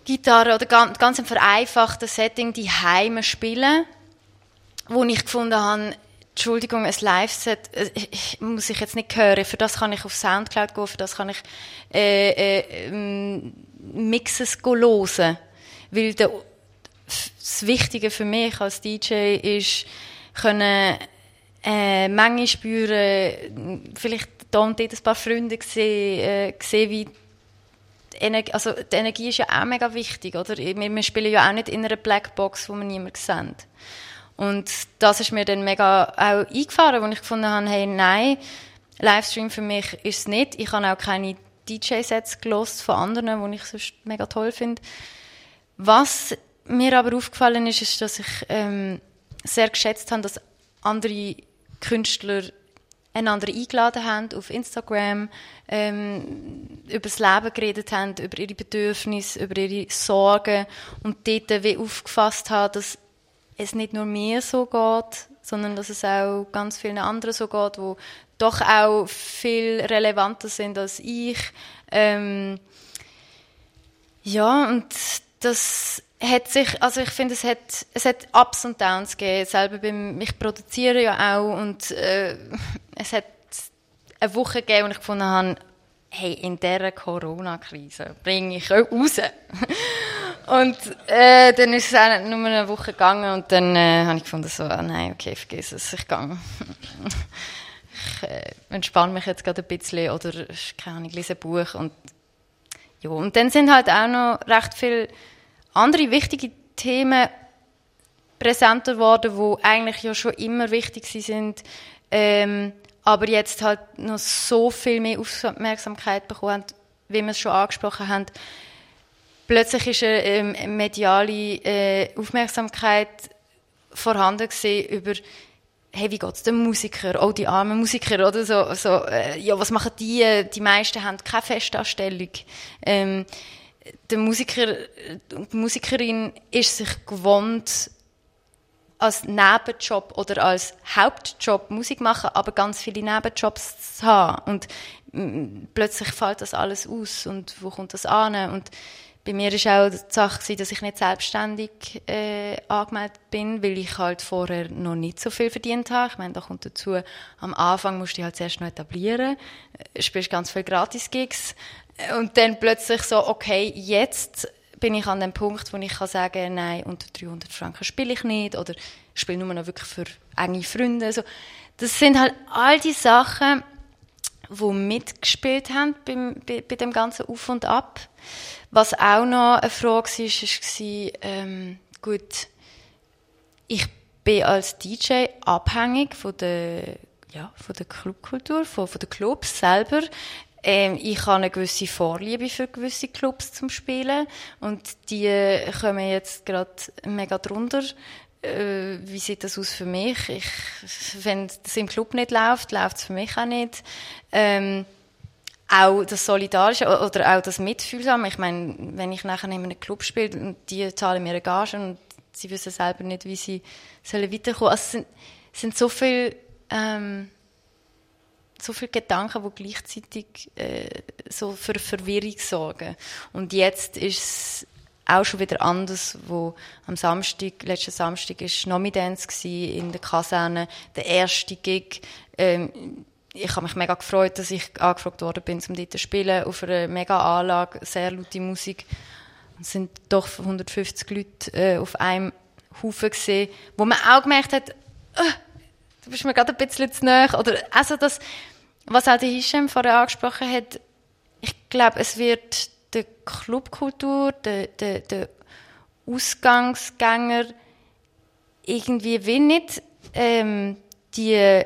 Gitarre oder ganz, ganz ein vereinfachten Setting die Heime spielen, wo ich gefunden habe, Entschuldigung, ein Live-Set äh, muss ich jetzt nicht hören. Für das kann ich auf Soundcloud gehen, für das kann ich äh, äh, ähm, Mixes hören. Weil der, das Wichtige für mich als DJ ist, können äh, Menge spüren, vielleicht da und dort ein paar Freunde sehen, äh, wie Energie, also die Energie ist ja auch mega wichtig, oder? Wir, wir spielen ja auch nicht in einer Blackbox, wo wir niemand sehen. Und das ist mir dann mega auch eingefahren, wo ich gefunden habe, hey, nein, Livestream für mich ist es nicht. Ich habe auch keine DJ-Sets gelost von anderen, die ich sonst mega toll finde. Was mir aber aufgefallen ist, ist, dass ich ähm, sehr geschätzt habe, dass andere Künstler einander eingeladen haben auf Instagram, ähm, über das Leben geredet haben, über ihre Bedürfnisse, über ihre Sorgen und dort wie aufgefasst haben, dass es nicht nur mir so geht, sondern dass es auch ganz vielen anderen so geht, wo doch auch viel relevanter sind als ich. Ähm, ja, und das hat sich, also ich finde, es hat, es hat Ups und Downs gegeben. Selber beim, ich produziere ja auch und äh, es hat eine Woche gegeben, wo ich gefunden habe, hey, in dieser Corona-Krise bringe ich euch raus. und äh, dann ist es auch nur eine Woche gegangen und dann äh, habe ich gefunden, so, oh nein, okay, vergiss es, ich gehe. ich äh, entspanne mich jetzt gerade ein bisschen oder, keine Ahnung, lese ein Buch und ja, und dann sind halt auch noch recht viele andere wichtige Themen präsenter geworden, die eigentlich ja schon immer wichtig sind, ähm, aber jetzt halt noch so viel mehr Aufmerksamkeit bekommen haben, wie wir es schon angesprochen haben. Plötzlich ist eine ähm, mediale äh, Aufmerksamkeit vorhanden gewesen über hey, wie geht's den Musiker? Oh, die armen Musiker, oder so, so äh, ja, was machen die? Die meisten haben keine Festanstellung. Ähm, der Musiker und die Musikerin ist sich gewohnt, als Nebenjob oder als Hauptjob Musik machen, aber ganz viele Nebenjobs zu haben. Und plötzlich fällt das alles aus. Und wo kommt das an? Und bei mir war auch die Sache, dass ich nicht selbstständig äh, angemeldet bin, weil ich halt vorher noch nicht so viel verdient habe. Ich meine, da kommt dazu, am Anfang musst du dich halt zuerst noch etablieren, äh, spielst ganz viele Gratis-Gigs und dann plötzlich so, okay, jetzt bin ich an dem Punkt, wo ich kann sagen, nein, unter 300 Franken spiele ich nicht oder spiele nur noch wirklich für enge Freunde. Also, das sind halt all die Sachen, die mitgespielt haben beim, bei, bei dem ganzen Auf und Ab. Was auch noch eine Frage war, war, ähm, gut, ich bin als DJ abhängig von der, ja, von der Clubkultur, von, von den Clubs selber. Ähm, ich habe eine gewisse Vorliebe für gewisse Clubs zum Spielen und die kommen jetzt gerade mega drunter. Äh, wie sieht das aus für mich? Ich, wenn das im Club nicht läuft, läuft es für mich auch nicht. Ähm, auch das Solidarische oder auch das Mitfühlsame. Ich meine, wenn ich nachher in einem Club spiele und die zahlen mir eine Gage und sie wissen selber nicht, wie sie sollen weiterkommen. Also es sind, es sind so viele ähm, so viele Gedanken, die gleichzeitig äh, so für Verwirrung sorgen. Und jetzt ist es auch schon wieder anders, wo am Samstag, letzten Samstag ist Nomidance in der Kaserne, der erste Gig. Ähm, ich habe mich mega gefreut, dass ich angefragt worden bin, um dort zu spielen, auf einer mega Anlage, sehr laute Musik. Es sind doch 150 Leute äh, auf einem Haufen gesehen, wo man auch gemerkt hat, äh, du bist mir gerade ein bisschen zu nahe. Oder, also das, was auch der Hisham vorher angesprochen hat, ich glaube, es wird der Clubkultur, der, der, der Ausgangsgänger irgendwie wie nicht ähm, die,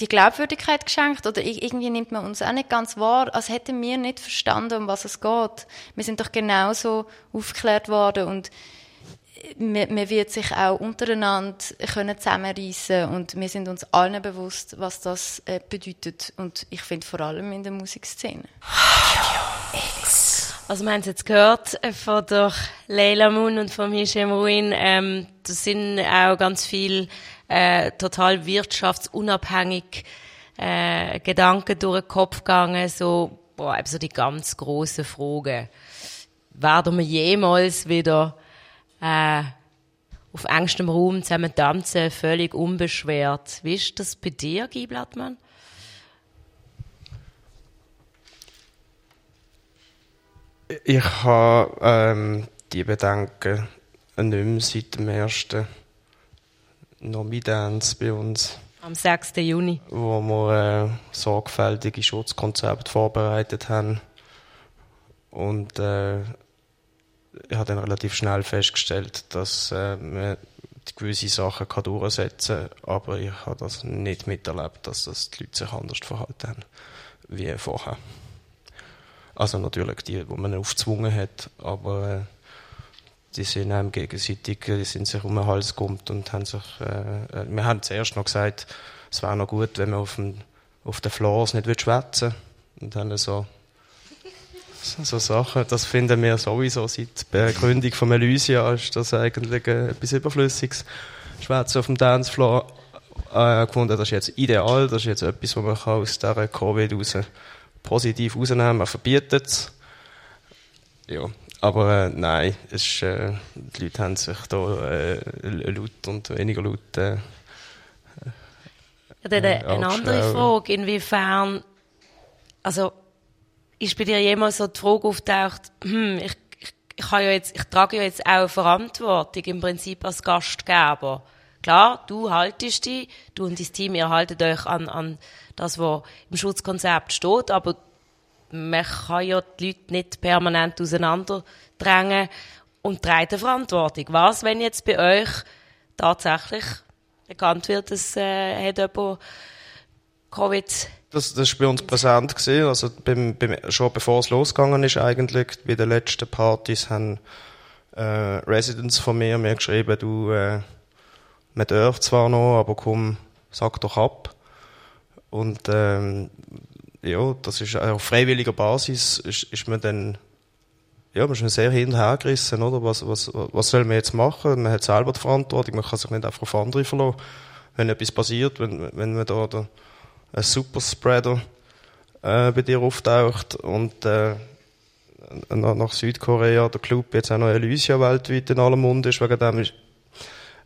die Glaubwürdigkeit geschenkt oder irgendwie nimmt man uns auch nicht ganz wahr, als hätten wir nicht verstanden, um was es geht. Wir sind doch genauso aufgeklärt worden und man, man wird sich auch untereinander können zusammenreißen und wir sind uns allen bewusst, was das äh, bedeutet und ich finde vor allem in der Musikszene. Also wir haben es jetzt gehört äh, von der Leila Moon und von Hisham Ruin, ähm, das sind auch ganz viel äh, total wirtschaftsunabhängig äh, Gedanken durch den Kopf gegangen, so, boah, so die ganz grossen Fragen. Werden wir jemals wieder äh, auf engstem Raum zusammen tanzen, völlig unbeschwert. Wie ist das bei dir, Guy Blattmann? Ich habe ähm, die Bedenken nicht mehr seit dem ersten Nomi-Dance bei uns. Am 6. Juni. Wo wir äh, sorgfältige Schutzkonzepte vorbereitet haben. Und äh, ich habe dann relativ schnell festgestellt, dass äh, man gewisse Sachen kann durchsetzen kann, aber ich habe das nicht miterlebt, dass das die Leute sich anders verhalten haben wie vorher. Also natürlich die, die man aufgezwungen hat, aber äh, die sind einem gegenseitig, die sind sich um den Hals gekommen und haben sich, äh, äh, wir haben zuerst noch gesagt, es wäre noch gut, wenn man auf, dem, auf den Floors nicht schwätzen und dann so so Sachen, das finden wir sowieso seit der Gründung von Elysia ist das eigentlich äh, etwas Überflüssiges. Schwätze auf dem Dancefloor äh, gefunden, das ist jetzt ideal, das ist jetzt etwas, was man aus dieser Covid raus positiv rausnehmen Man verbietet es. Ja, aber äh, nein, es ist, äh, die Leute haben sich da äh, laut und weniger laut äh, ja, dann eine andere Frage, inwiefern, also ist bei dir jemals so die Frage auftaucht, hm, ich, ich, ich, ja jetzt, ich trage ja jetzt auch Verantwortung im Prinzip als Gastgeber. Klar, du haltest dich, du und dein Team, ihr haltet euch an, an das, was im Schutzkonzept steht, aber man kann ja die Leute nicht permanent auseinanderdrängen und trägt Verantwortung. Was, wenn jetzt bei euch tatsächlich bekannt wird, dass äh, hat jemand Covid das, das ist bei uns präsent gewesen. Also beim, beim, schon bevor es losgegangen ist eigentlich, bei den letzten Partys haben äh, Residents von mir mir geschrieben, du, äh, man darf zwar noch, aber komm, sag doch ab. Und ähm, ja, das ist auf freiwilliger Basis ist, ist man dann ja, man ist sehr hin und her gerissen, oder? Was, was, was soll man jetzt machen? Man hat selber die Verantwortung, man kann sich nicht einfach auf andere verlassen. Wenn etwas passiert, wenn, wenn man da der, ein Superspreader äh, bei dir auftaucht und äh, nach Südkorea der Club jetzt auch noch Elysia weltweit in allem Mund ist, wegen dem ist,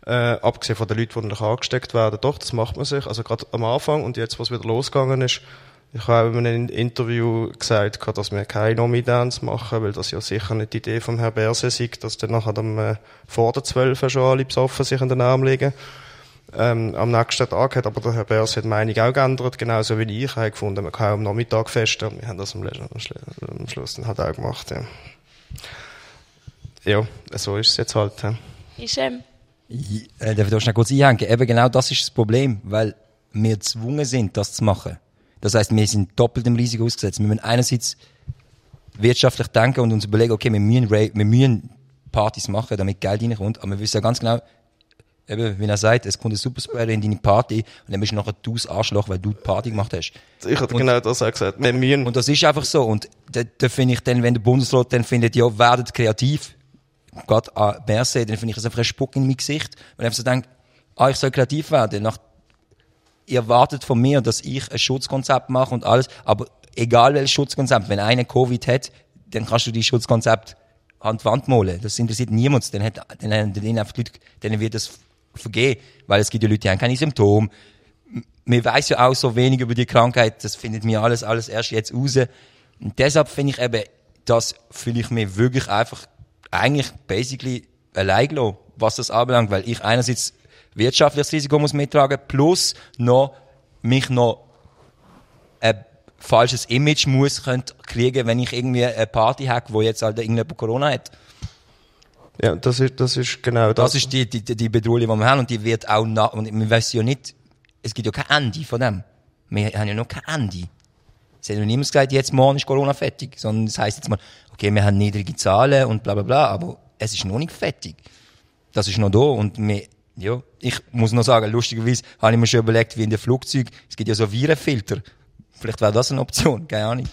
äh, abgesehen von den Leuten, die noch angesteckt werden, doch, das macht man sich. Also gerade am Anfang und jetzt, was wieder losgegangen ist, ich habe in einem Interview gesagt, dass wir keine Nomi-Dance machen, weil das ja sicher nicht die Idee vom Herrn Berse ist, dass dann nachher am, äh, vor der 12 schon alle besoffen sich in den Arm legen. Ähm, am nächsten Tag hat aber der Herr Berse die Meinung auch geändert, genauso wie ich. Ich habe gefunden, man kann auch am Nachmittag festen. Wir haben das am, am Schluss dann halt auch gemacht. Ja, ja so ist es jetzt halt. Ja. Ist, ähm äh, darf ich da schnell kurz einhängen? Eben genau das ist das Problem, weil wir gezwungen sind, das zu machen. Das heißt, wir sind doppelt im Risiko ausgesetzt. Wir müssen einerseits wirtschaftlich denken und uns überlegen, okay, wir müssen, wir müssen Partys machen, damit Geld reinkommt, aber wir wissen ja ganz genau, eben, wie er sagt, es kommt ein Superspreader in deine Party und dann bist du nachher du Arschloch, weil du die Party gemacht hast. Ich hatte genau das auch gesagt. Wir müssen. Und das ist einfach so. Und da, da finde ich dann, wenn der Bundesrat dann findet, ja, werdet kreativ, gerade an Berse, dann finde ich das einfach ein Spuck in mein Gesicht. Und einfach so denke, ah, ich soll kreativ werden. Nach ihr erwartet von mir, dass ich ein Schutzkonzept mache und alles, aber egal welches Schutzkonzept, wenn einer Covid hat, dann kannst du die Schutzkonzept an die Wand malen. Das interessiert niemand. Dann, hat, dann, dann, dann, einfach Leute, denen wird das vergehen, weil es gibt ja Leute, die haben keine Symptome. Man weiß ja auch so wenig über die Krankheit, das findet mir alles, alles erst jetzt raus. Und deshalb finde ich eben, das fühle ich mir wirklich einfach eigentlich basically allein lassen, was das anbelangt, weil ich einerseits wirtschaftliches Risiko muss mittragen, plus noch mich noch ein falsches Image muss kriegen, wenn ich irgendwie eine Party habe, wo jetzt halt irgendjemand Corona hat. Ja, das ist, das ist genau das. Das ist die, die, die Bedrohung, die wir haben und die wird auch nach, und wir wissen ja nicht, es gibt ja kein Ende von dem. Wir haben ja noch kein Ende. Es hat ja niemand gesagt, jetzt morgen ist Corona fertig, sondern es heisst jetzt mal, okay, wir haben niedrige Zahlen und bla bla bla, aber es ist noch nicht fertig. Das ist noch da und wir ja, ich muss noch sagen, lustigerweise habe ich mir schon überlegt, wie in den Flugzeugen, es gibt ja so Virenfilter. Vielleicht wäre das eine Option, keine Ahnung.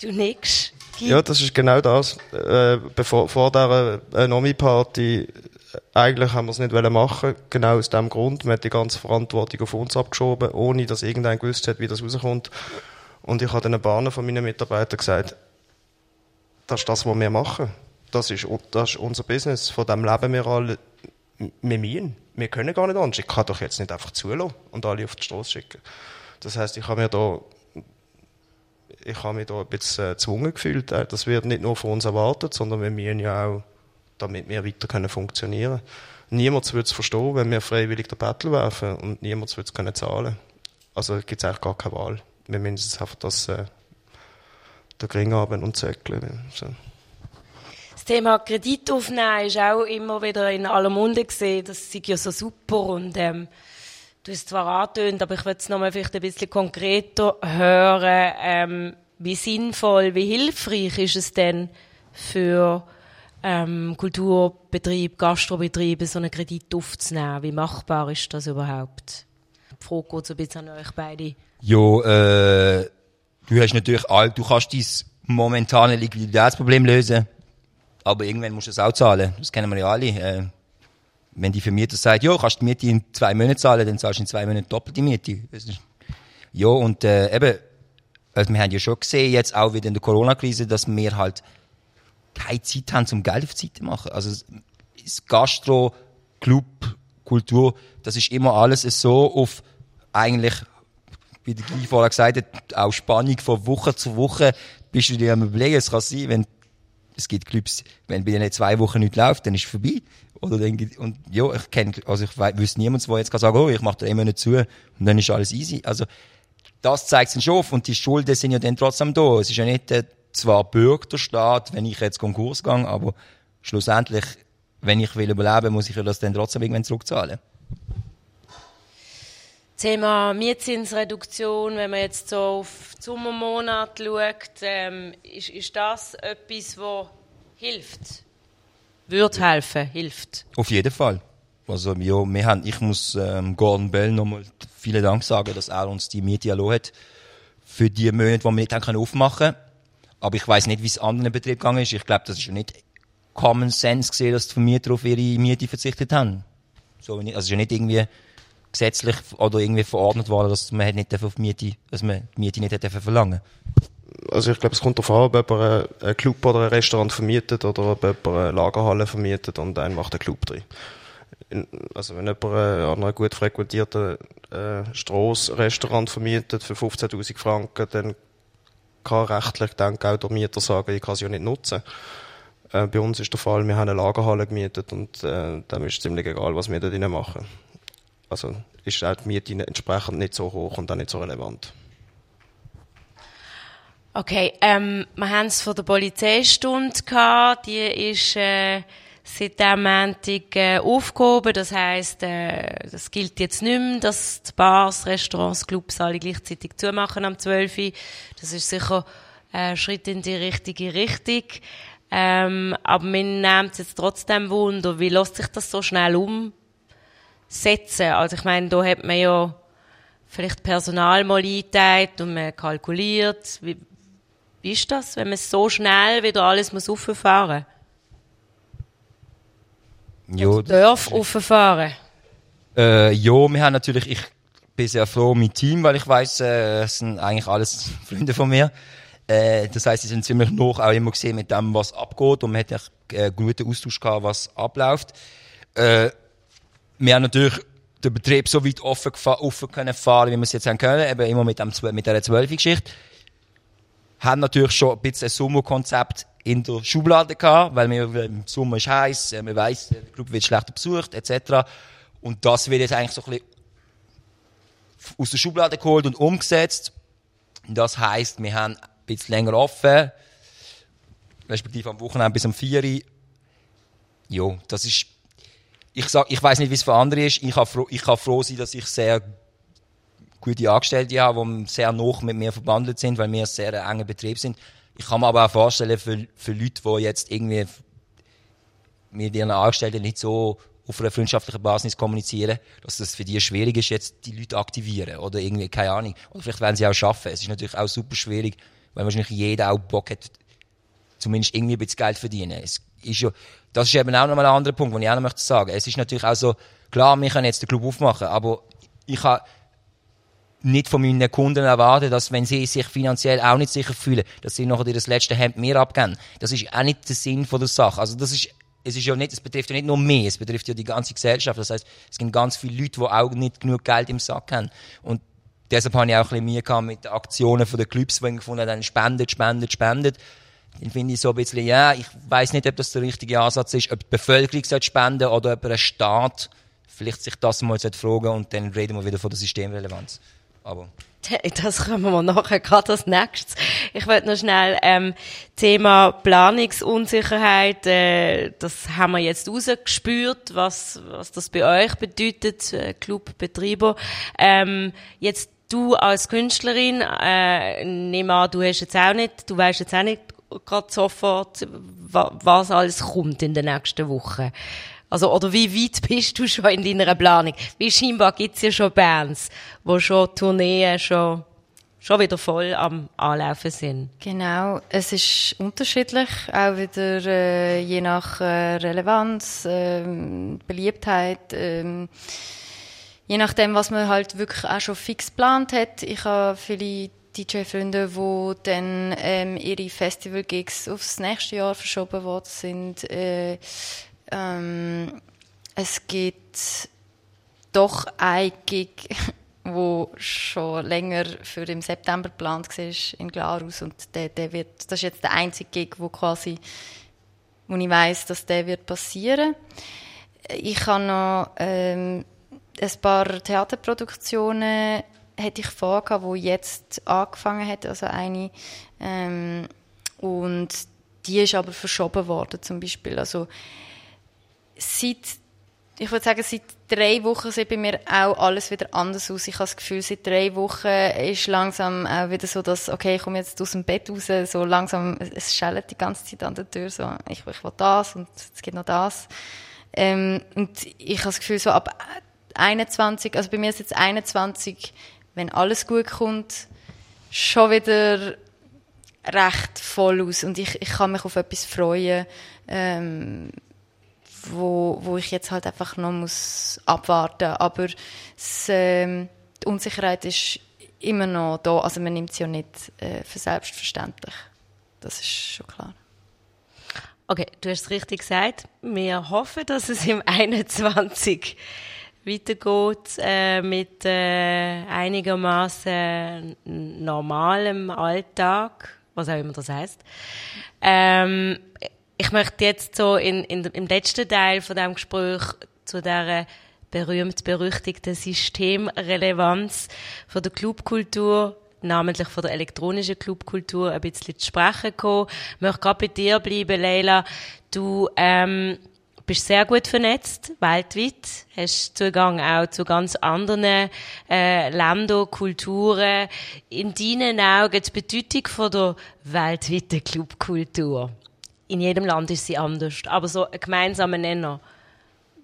Du nix. Ja, das ist genau das. Äh, bevor, vor dieser äh, Nomi-Party, äh, eigentlich haben wir es nicht machen genau aus dem Grund. Man hat die ganze Verantwortung auf uns abgeschoben, ohne dass irgendein gewusst hat, wie das rauskommt. Und ich habe den Bahnen von meinen Mitarbeitern gesagt, das ist das, was wir machen das ist, das ist unser Business, von dem leben wir alle. Wir müssen. Wir können gar nicht anders. Ich kann doch jetzt nicht einfach zulassen und alle auf die Straße schicken. Das heißt, ich habe mir da ich habe mich da ein bisschen gezwungen gefühlt. Äh, das wird nicht nur von uns erwartet, sondern wir müssen ja auch, damit wir weiter können funktionieren Niemand wird es verstehen, wenn wir freiwillig den Battle werfen und niemand wird es können zahlen. Also gibt es eigentlich gar keine Wahl. Wir müssen es einfach das, äh, den Gring haben und zäckeln. So. Das Thema Kredit aufnehmen ist auch immer wieder in aller Munde gesehen. Das ist ja so super und ähm, du hast zwar angetönt, aber ich würde es nochmal vielleicht ein bisschen konkreter hören. Ähm, wie sinnvoll, wie hilfreich ist es denn für ähm, Kulturbetrieb, Gastrobetriebe, so einen Kredit aufzunehmen? Wie machbar ist das überhaupt? Die Frage geht so ein bisschen an euch beide. Jo, äh, du hast natürlich all, du kannst dein momentane Liquiditätsproblem lösen aber irgendwann musst du es auch zahlen. Das kennen wir ja alle. Äh, wenn die Vermieter sagt, ja, kannst die Miete in zwei Monaten zahlen, dann zahlst du in zwei Monaten doppelte Miete. Ja, und äh, eben, also wir haben ja schon gesehen, jetzt auch wieder in der Corona-Krise, dass wir halt keine Zeit haben, zum Geld auf die Seite zu machen. Also das Gastro, Club, Kultur, das ist immer alles so auf eigentlich, wie der Guy vorher gesagt hat, auch Spannung von Woche zu Woche, bist du dir am überlegen, es kann sein, wenn es gibt Clubs, wenn bei denen zwei Wochen nicht läuft, dann ist es vorbei. Oder dann, und ja, ich kenne, also ich wüsste niemand, der jetzt kann sagen, oh, ich mache da immer nicht zu und dann ist alles easy. Also, das zeigt es schon auf und die Schulden sind ja dann trotzdem da. Es ist ja nicht äh, zwar bürgt der Staat, wenn ich jetzt Konkurs gehe, aber schlussendlich, wenn ich will überleben, muss ich ja das dann trotzdem irgendwann zurückzahlen. Thema Mietzinsreduktion, wenn man jetzt so auf die Sommermonate schaut, ähm, ist, ist das etwas, was hilft? würde helfen, hilft. Auf jeden Fall. Also, ja, wir haben, ich muss ähm, Gordon Bell nochmal vielen Dank sagen, dass er uns die Miete hat für die Monate, die wir nicht haben aufmachen können. Aber ich weiß nicht, wie es anderen Betrieben gegangen ist. Ich glaube, das ist ja nicht Common Sense gesehen, dass die Vermieter auf ihre Miete verzichtet haben. So, also es ist ja nicht irgendwie gesetzlich oder irgendwie verordnet worden, dass man nicht auf Miete, dass man die Miete nicht verlangen also ich glaube, es kommt darauf an, ob jemand einen Club oder ein Restaurant vermietet oder ob jemand eine Lagerhalle vermietet und einen macht einen Club drin. Also wenn jemand an einem gut frequentierten äh, Strasse-Restaurant vermietet für 15'000 Franken, dann kann rechtlich dann auch der Mieter sagen, ich kann es ja nicht nutzen. Äh, bei uns ist der Fall, wir haben eine Lagerhalle gemietet und äh, dann ist ziemlich egal, was wir da drinnen machen. Also ist auch die Miete entsprechend nicht so hoch und auch nicht so relevant. Okay, ähm, wir haben es von der Polizeistunde gehabt. Die ist äh, seit dem Montag äh, aufgehoben. Das heisst, äh, das gilt jetzt nicht mehr, dass die Bars, Restaurants, Clubs alle gleichzeitig zumachen am 12. Uhr. Das ist sicher ein Schritt in die richtige Richtung. Ähm, aber mir nimmt es jetzt trotzdem Wunder, wie lässt sich das so schnell umsetzen? Also ich meine, da hat man ja vielleicht Personal mal eingeteilt und man kalkuliert. Wie, wie ist das, wenn man so schnell wieder alles muss auffahren muss? Ja, Dörf auffahren? Äh, ja, wir haben natürlich, ich bin sehr froh mein Team, weil ich weiß, äh, es sind eigentlich alles Freunde von mir. Äh, das heißt, sie sind ziemlich noch auch immer gesehen mit dem, was abgeht und man hat einen äh, guten Austausch gehabt, was abläuft. Äh, wir haben natürlich den Betrieb so weit offen, offen können fahren, wie wir es jetzt haben können, eben immer mit, dem, mit dieser 12-Geschichte haben natürlich schon ein bisschen ein Sommerkonzept in der Schublade gehabt, weil wir, im Sommer ist heiß, äh, man weiss, der Club wird schlechter besucht, etc. Und das wird jetzt eigentlich so ein bisschen aus der Schublade geholt und umgesetzt. Das heisst, wir haben ein bisschen länger offen, respektive am Wochenende bis um 4 Uhr. Ja, das ist, ich sag, ich weiß nicht, wie es für andere ist. Ich kann froh, ich kann froh sein, dass ich sehr gute Angestellte habe, die sehr nah mit mir verbandelt sind, weil wir ein sehr enger Betrieb sind. Ich kann mir aber auch vorstellen, für, für Leute, die jetzt irgendwie mit ihren Angestellten nicht so auf einer freundschaftlichen Basis kommunizieren, dass das für die schwierig ist, jetzt die Leute aktivieren oder irgendwie, keine Ahnung. Oder vielleicht werden sie auch schaffen. Es ist natürlich auch super schwierig, weil wahrscheinlich jeder auch Bock hat, zumindest irgendwie ein bisschen Geld verdienen. Es ist ja, das ist eben auch nochmal ein anderer Punkt, den ich auch noch möchte sagen. Es ist natürlich auch so, klar, wir können jetzt den Club aufmachen, aber ich habe nicht von meinen Kunden erwarten, dass wenn sie sich finanziell auch nicht sicher fühlen, dass sie nachher das letzte Hemd mir abgeben. Das ist auch nicht der Sinn von der Sache. Also das ist, es ist ja nicht, es betrifft ja nicht nur mich, es betrifft ja die ganze Gesellschaft. Das heißt, es gibt ganz viele Leute, die auch nicht genug Geld im Sack haben. Und deshalb habe ich auch ein bisschen Mühe mit den Aktionen den Clubs, die gefunden haben, spendet, spendet, spendet. Dann finde ich so ein bisschen, ja, ich weiß nicht, ob das der richtige Ansatz ist, ob die Bevölkerung spenden sollte oder ob ein Staat vielleicht sich das mal fragen und dann reden wir wieder von der Systemrelevanz. Aber das kommen wir nachher gerade als nächstes. Ich wollte noch schnell ähm, Thema Planungsunsicherheit. Äh, das haben wir jetzt rausgespürt, was was das bei euch bedeutet, äh, Clubbetreiber. Ähm, jetzt du als Künstlerin, äh, nehme an, du hast jetzt auch nicht, du weißt jetzt auch nicht gerade sofort, was alles kommt in den nächsten Wochen. Also, oder wie weit bist du schon in deiner Planung? Wie scheinbar gibt's ja schon Bands, wo schon Tourneen schon, schon wieder voll am Anlaufen sind. Genau. Es ist unterschiedlich, auch wieder, äh, je nach äh, Relevanz, äh, Beliebtheit, äh, je nachdem, was man halt wirklich auch schon fix geplant hat. Ich habe viele DJ-Freunde, die dann ähm, ihre Festival-Gigs aufs nächste Jahr verschoben worden sind. Äh, ähm, es gibt doch ein Gig, wo schon länger für im September geplant war in Glarus und der, der wird, das ist jetzt der einzige Gig, wo quasi, wo ich weiß, dass der wird passieren. Ich habe noch ähm, ein paar Theaterproduktionen hätte ich vorgehabt, wo jetzt angefangen hat, also eine ähm, und die ist aber verschoben worden zum Beispiel. Also seit ich würde sagen, seit drei Wochen sieht bei mir auch alles wieder anders aus. Ich habe das Gefühl, seit drei Wochen ist langsam auch wieder so, dass, okay, ich komme jetzt aus dem Bett raus, so langsam, es schellt die ganze Zeit an der Tür, so, ich, ich will das und es gibt noch das. Ähm, und ich habe das Gefühl, so ab 21, also bei mir ist jetzt 21, wenn alles gut kommt, schon wieder recht voll aus und ich, ich kann mich auf etwas freuen, ähm, wo, wo ich jetzt halt einfach noch muss abwarten aber es, ähm, die Unsicherheit ist immer noch da, also man nimmt sie ja nicht äh, für selbstverständlich. Das ist schon klar. Okay, du hast es richtig gesagt. Wir hoffen, dass es im 21 weitergeht äh, mit äh, einigermaßen normalem Alltag, was auch immer das heißt. Ähm, ich möchte jetzt so in, in, im letzten Teil von dem Gespräch zu der berühmt-berüchtigten Systemrelevanz von der Clubkultur namentlich von der elektronischen Clubkultur ein bisschen zu sprechen kommen. Ich möchte gerade bei dir bleiben, Leila. Du ähm, bist sehr gut vernetzt, weltweit, hast Zugang auch zu ganz anderen äh, Ländern, Kulturen. In deinen Augen die Bedeutung von der weltweiten Clubkultur? In jedem Land ist sie anders, aber so ein gemeinsamer Nenner.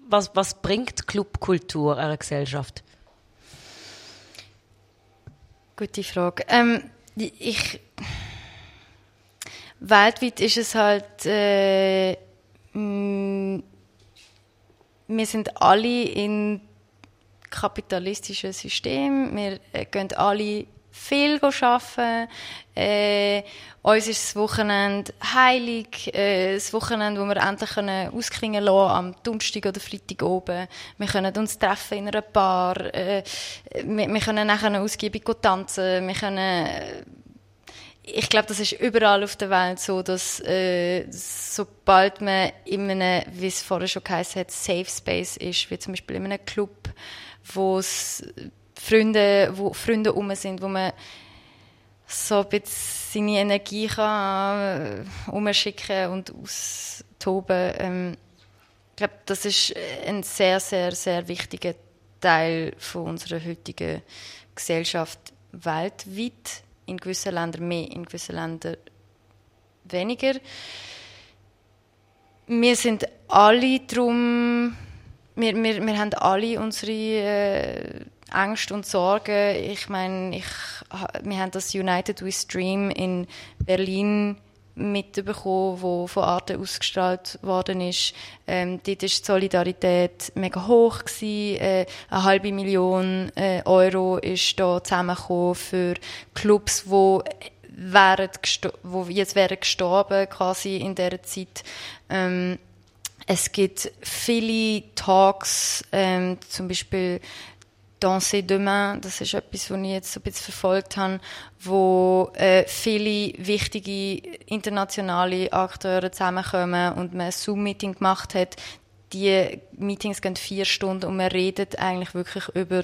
Was, was bringt Clubkultur einer Gesellschaft? Gute Frage. Ähm, ich, weltweit ist es halt, äh, wir sind alle in kapitalistischen System. Wir äh, gehen alle viel arbeiten. Äh, uns ist das Wochenende heilig. Äh, das Wochenende, wo wir endlich können ausklingen lassen, am Donnerstag oder Freitag oben. Wir können uns treffen in einer Bar. Äh, wir, wir können nachher ausgiebig tanzen. Wir können äh, ich glaube, das ist überall auf der Welt so, dass äh, sobald man in einem, wie es vorher schon geheißen hat, Safe Space ist, wie zum Beispiel in einem Club, wo Freunde, wo Freunde um sind, wo man so ein bisschen seine Energie kann äh, umschicken und austoben. Ähm, ich glaube, das ist ein sehr, sehr, sehr wichtiger Teil von unserer heutigen Gesellschaft weltweit in gewissen Ländern mehr, in gewissen Ländern weniger. Wir sind alle drum, wir, wir, wir haben alle unsere äh, Ängste und Sorgen. Ich meine, ich, wir haben das United We Stream in Berlin mitbekommen, wo von Arte ausgestrahlt worden ist. Ähm, dort ist die Solidarität mega hoch gewesen. Äh, eine halbe Million äh, Euro ist da zusammengekommen für Clubs, wo wo jetzt wären gestorben quasi in der Zeit. Ähm, es gibt viele Talks, ähm, zum Beispiel Danser Demain, das ist etwas, was ich jetzt so ein bisschen verfolgt habe, wo äh, viele wichtige internationale Akteure zusammenkommen und man ein Zoom-Meeting gemacht hat. Die Meetings gehen vier Stunden und man redet eigentlich wirklich über,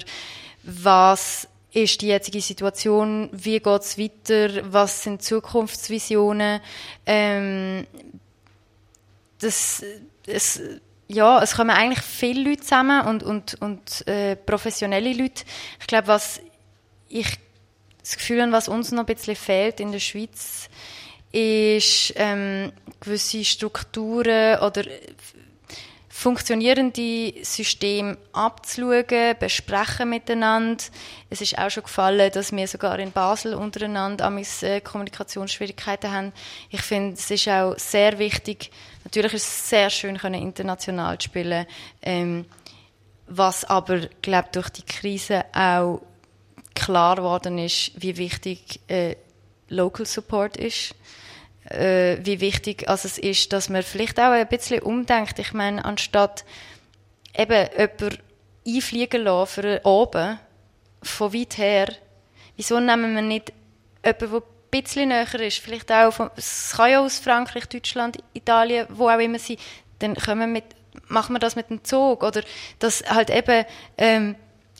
was ist die jetzige Situation, wie geht es weiter, was sind Zukunftsvisionen. Ähm, das, das ja, es kommen eigentlich viele Leute zusammen und, und, und äh, professionelle Leute. Ich glaube, was ich das Gefühl habe, was uns noch ein bisschen fehlt in der Schweiz, ist ähm, gewisse Strukturen oder funktionierende Systeme abzuschauen, besprechen miteinander. Es ist auch schon gefallen, dass wir sogar in Basel untereinander amigs äh, Kommunikationsschwierigkeiten haben. Ich finde, es ist auch sehr wichtig. Natürlich ist es sehr schön, können international zu spielen. Ähm, was aber, glaube durch die Krise auch klar geworden ist, wie wichtig äh, Local Support ist äh, wie wichtig also es ist, dass man vielleicht auch ein bisschen umdenkt. Ich meine, anstatt eben jemanden einfliegen lassen für oben, von weit her, wieso nehmen wir nicht jemanden, der bisschen näher ist, vielleicht auch, von, es kann ja aus Frankreich, Deutschland, Italien, wo auch immer sein, dann können wir mit, machen wir das mit dem Zug oder dass halt eben ähm,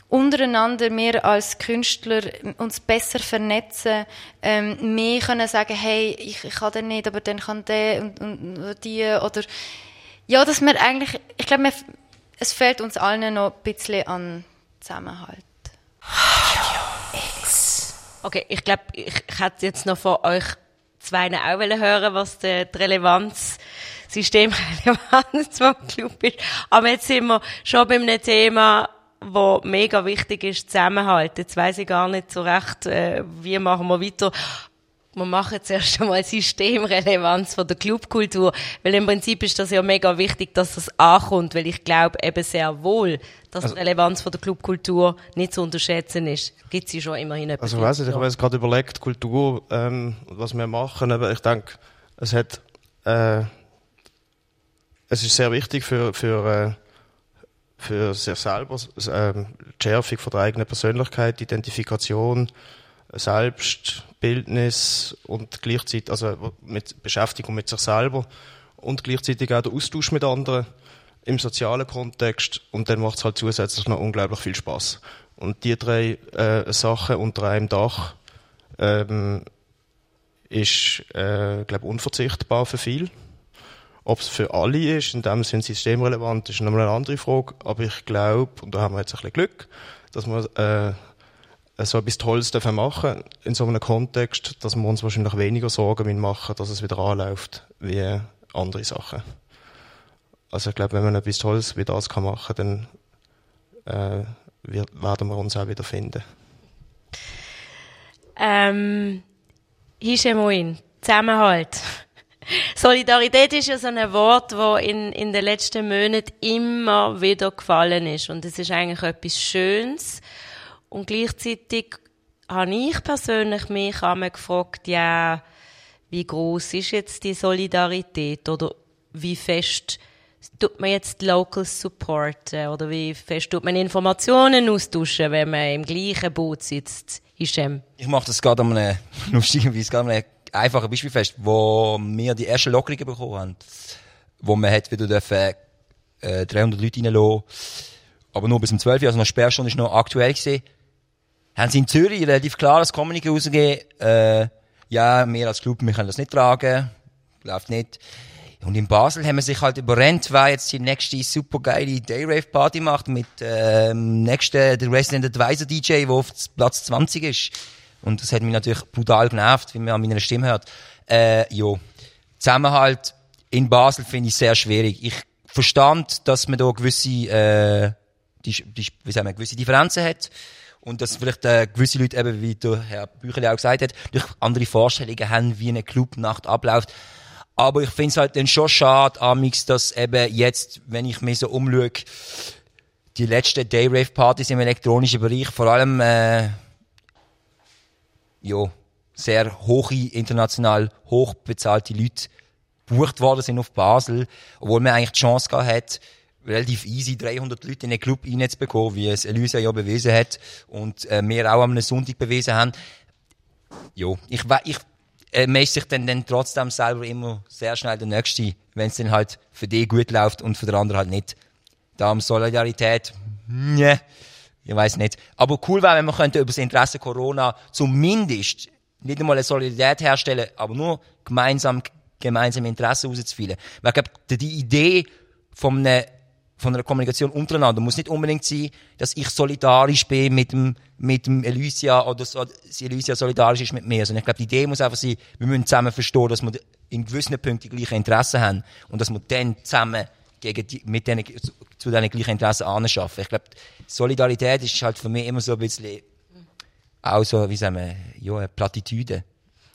untereinander wir als Künstler uns besser vernetzen, ähm, mehr können sagen, hey, ich, ich kann den nicht, aber dann kann der und, und, und die oder ja, dass wir eigentlich, ich glaube, es fehlt uns allen noch ein bisschen an Zusammenhalt. Okay, ich glaube, ich, ich hätte jetzt noch von euch zwei auch hören was die, Relevanz, Systemrelevanz vom Club ist. Aber jetzt sind wir schon bei einem Thema, wo mega wichtig ist, Zusammenhalt. Jetzt weiss ich gar nicht so recht, äh, wie machen wir weiter wir machen zuerst einmal Systemrelevanz von der Clubkultur, weil im Prinzip ist das ja mega wichtig, dass das ankommt, weil ich glaube eben sehr wohl, dass also, die Relevanz von der Clubkultur nicht zu unterschätzen ist. Gibt sie schon immerhin etwas. Also weiß ich, ich habe jetzt gerade überlegt, Kultur, ähm, was wir machen, aber ich denke, es hat, äh, es ist sehr wichtig für, für, äh, für sich selber, äh, die Schärfung von der eigenen Persönlichkeit, Identifikation, Selbstbildnis und gleichzeitig, also mit Beschäftigung mit sich selber und gleichzeitig auch der Austausch mit anderen im sozialen Kontext und dann macht es halt zusätzlich noch unglaublich viel Spaß. Und die drei äh, Sachen unter einem Dach ähm, ist, äh, glaube unverzichtbar für viel. Ob es für alle ist, in dem Sinne systemrelevant, ist nochmal eine andere Frage. Aber ich glaube, und da haben wir jetzt ein bisschen Glück, dass wir äh, so etwas Tolles dürfen machen in so einem Kontext, dass wir uns wahrscheinlich weniger Sorgen machen, dass es wieder anläuft, wie andere Sachen. Also ich glaube, wenn man etwas Tolles wie das kann machen kann, dann äh, werden wir uns auch wieder finden. Ähm, Hischemoin, Zusammenhalt. Solidarität ist ja so ein Wort, das in, in den letzten Monaten immer wieder gefallen ist. Und es ist eigentlich etwas Schönes. Und gleichzeitig habe ich persönlich mich einmal gefragt, ja, wie groß ist jetzt die Solidarität oder wie fest tut man jetzt Locals supporten oder wie fest tut man Informationen austauschen, wenn man im gleichen Boot sitzt? Hishem? Ich mache das gerade an einem, lustigerweise, gerade an einem einfachen Beispiel fest, wo wir die ersten Lockerungen bekommen haben, wo man hat wieder dürfen, äh, 300 Leute reinlassen, aber nur bis um 12 Uhr, also noch Sperrstunde ist noch aktuell gewesen haben sie in Zürich relativ klar das Kommunikation rausgegeben, äh, ja, wir als Club, wir können das nicht tragen, läuft nicht. Und in Basel haben wir sich halt überrennt, wer jetzt die nächste supergeile Dayrave-Party macht mit ähm, nächsten der Resident Advisor DJ, der auf Platz 20 ist. Und das hat mich natürlich brutal genervt, wie man an meiner Stimme hört. Äh, jo. Zusammenhalt in Basel finde ich sehr schwierig. Ich verstand, dass man da gewisse, äh, die, die, wie sagen wir, gewisse Differenzen hat. Und dass vielleicht äh, gewisse Leute eben, wie der Herr Bücheli auch gesagt hat, durch andere Vorstellungen haben, wie eine Clubnacht abläuft. Aber ich finde es halt dann schon schade, amix, dass eben jetzt, wenn ich mir so umschaue, die letzten Dayrave-Partys im elektronischen Bereich, vor allem, äh, ja, sehr hohe, international hochbezahlte Leute gebucht worden sind auf Basel, obwohl man eigentlich die Chance gehabt hat, relativ easy 300 Leute in einen Club reinzubekommen, wie es Elysia ja bewiesen hat und äh, wir auch am Sonntag bewiesen haben. Jo, ich, ich äh, messe sich dann, dann trotzdem selber immer sehr schnell der Nächste, wenn es dann halt für die gut läuft und für den anderen halt nicht. Darum Solidarität, ne, ich weiß nicht. Aber cool wäre, wenn man könnte über das Interesse Corona zumindest nicht einmal eine Solidarität herstellen, aber nur gemeinsam gemeinsame Interessen rauszufielen. Weil ich glaube, die Idee von einem von einer Kommunikation untereinander. Muss nicht unbedingt sein, dass ich solidarisch bin mit dem, mit dem Elysia oder so, dass Elysia solidarisch ist mit mir. Sondern ich glaube, die Idee muss einfach sein, wir müssen zusammen verstehen, dass wir in gewissen Punkten die gleichen Interessen haben und dass wir dann zusammen gegen die, mit denen, zu, diesen gleichen Interessen anschaffen. Ich glaube, Solidarität ist halt für mich immer so ein bisschen auch so, wie sagen wir, ja, eine Plattitüde.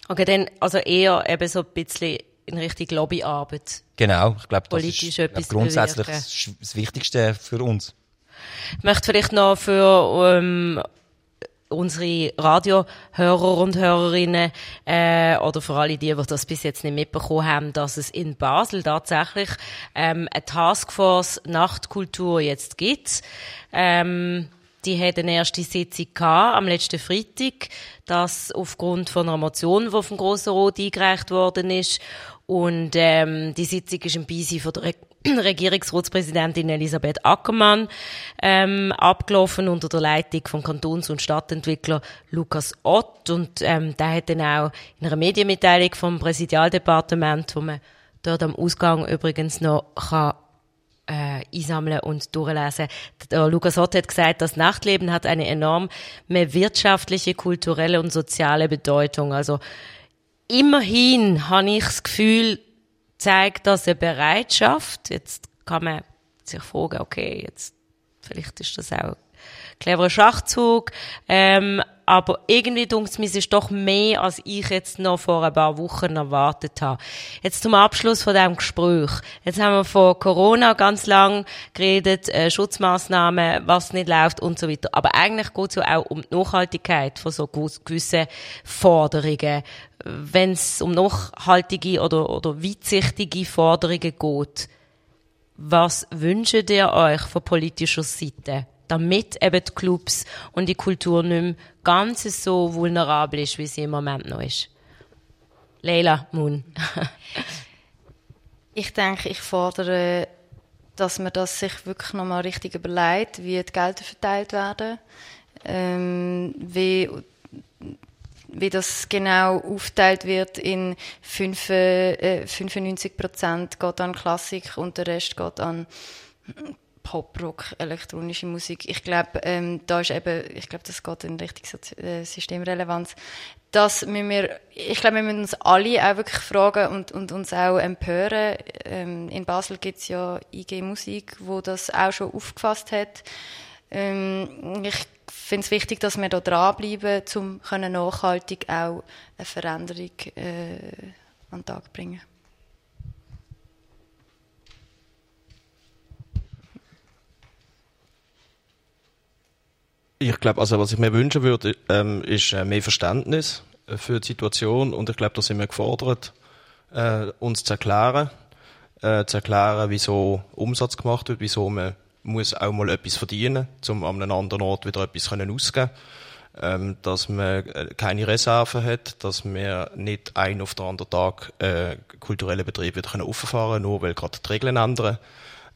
Okay, dann also eher eben so ein bisschen in Richtung Lobbyarbeit. Genau, ich glaube, das Politisch ist glaub, grundsätzlich das, das Wichtigste für uns. Ich möchte vielleicht noch für ähm, unsere Radiohörer und Hörerinnen äh, oder für alle die, die das bis jetzt nicht mitbekommen haben, dass es in Basel tatsächlich ähm, eine Taskforce Nachtkultur jetzt gibt. Ähm, die hat eine erste Sitzung gehabt, am letzten Freitag, das aufgrund von einer Motion, die vom Grossen Rot eingereicht worden ist und ähm, die Sitzung ist im Beisein von der Re Regierungsratspräsidentin Elisabeth Ackermann ähm, abgelaufen unter der Leitung vom Kantons- und Stadtentwickler Lukas Ott. Und ähm, der hat dann auch in einer Medienmitteilung vom Präsidialdepartement, wo man dort am Ausgang übrigens noch kann äh, einsammeln und durchlesen. Der Lukas Ott hat gesagt, das Nachtleben hat eine enorme wirtschaftliche, kulturelle und soziale Bedeutung. Also immerhin habe ich das Gefühl, zeigt das eine Bereitschaft. Jetzt kann man sich fragen, okay, jetzt vielleicht ist das auch ein cleverer Schachzug, ähm, aber irgendwie dunkt es ist doch mehr, als ich jetzt noch vor ein paar Wochen erwartet habe. Jetzt zum Abschluss von diesem Gespräch. Jetzt haben wir von Corona ganz lang geredet, äh, Schutzmaßnahmen, was nicht läuft und so weiter. Aber eigentlich geht es ja auch um die Nachhaltigkeit von so gewissen Forderungen. Wenn es um nachhaltige oder, oder weitsichtige Forderungen geht, was wünscht ihr euch von politischer Seite? Damit eben die Clubs und die Kultur nicht mehr ganz so vulnerabel ist, wie sie im Moment noch ist. Leila Moon. ich denke, ich fordere, dass man das sich wirklich nochmal richtig überlegt, wie die Gelder verteilt werden, ähm, wie wie das genau aufteilt wird in 5, äh, 95 Prozent geht an Klassik und der Rest geht an Poprock, elektronische Musik. Ich glaube, ähm, da ist eben, ich glaube, das geht in Richtung äh, Systemrelevanz. Das müssen wir, ich glaube, wir müssen uns alle auch wirklich fragen und, und uns auch empören. Ähm, in Basel gibt es ja IG Musik, wo das auch schon aufgefasst hat. Ähm, ich finde es wichtig, dass wir da dranbleiben, um nachhaltig auch eine Veränderung äh, an den Tag zu bringen. Ich glaube, also was ich mir wünschen würde, ähm, ist äh, mehr Verständnis äh, für die Situation. Und ich glaube, da sind wir gefordert, äh, uns zu erklären, äh, zu erklären, wieso Umsatz gemacht wird, wieso man muss auch mal etwas verdienen, um an einem anderen Ort wieder etwas können ähm, dass man äh, keine Reserven hat, dass man nicht ein auf den anderen Tag äh, kulturelle Betrieb wieder können auffahren nur weil gerade die Regeln ändern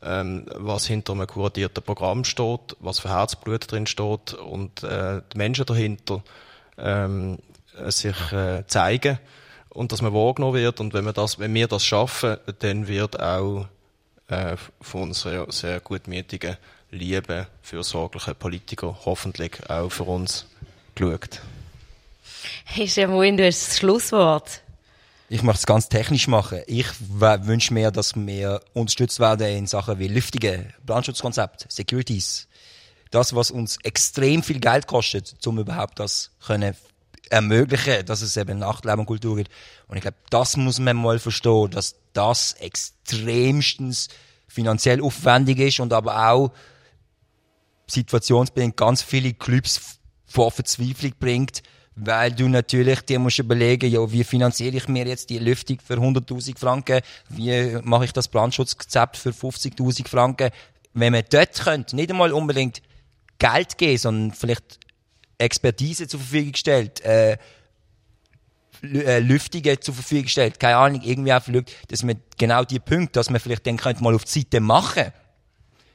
ähm, was hinter einem kuratierten Programm steht, was für Herzblut drin steht und äh, die Menschen dahinter ähm, sich äh, zeigen und dass man wahrgenommen wird und wenn wir das, wenn wir das schaffen, dann wird auch äh, von unseren sehr gutmütigen, lieben, fürsorglichen Politikern hoffentlich auch für uns geschaut. Ist ja wohl das Schlusswort. Ich möchte es ganz technisch machen. Ich wünsche mir, dass wir unterstützt werden in Sachen wie Lüftige, Brandschutzkonzept, Securities. Das, was uns extrem viel Geld kostet, um überhaupt das können ermöglichen, dass es eben Nachtleben und Kultur gibt. Und ich glaube, das muss man mal verstehen, dass das extremstens finanziell aufwendig ist und aber auch situationsbedingt ganz viele Clubs vor Verzweiflung bringt, weil du natürlich dir musst überlegen, ja, wie finanziere ich mir jetzt die Lüftung für 100.000 Franken? Wie mache ich das Brandschutzkonzept für 50.000 Franken? Wenn man dort könnte, nicht einmal unbedingt Geld geben, sondern vielleicht Expertise zur Verfügung stellt, äh, äh Lüftungen zur Verfügung stellt, keine Ahnung, irgendwie auch vielleicht, dass man genau die Punkte, dass man vielleicht dann könnte mal auf die Seite machen,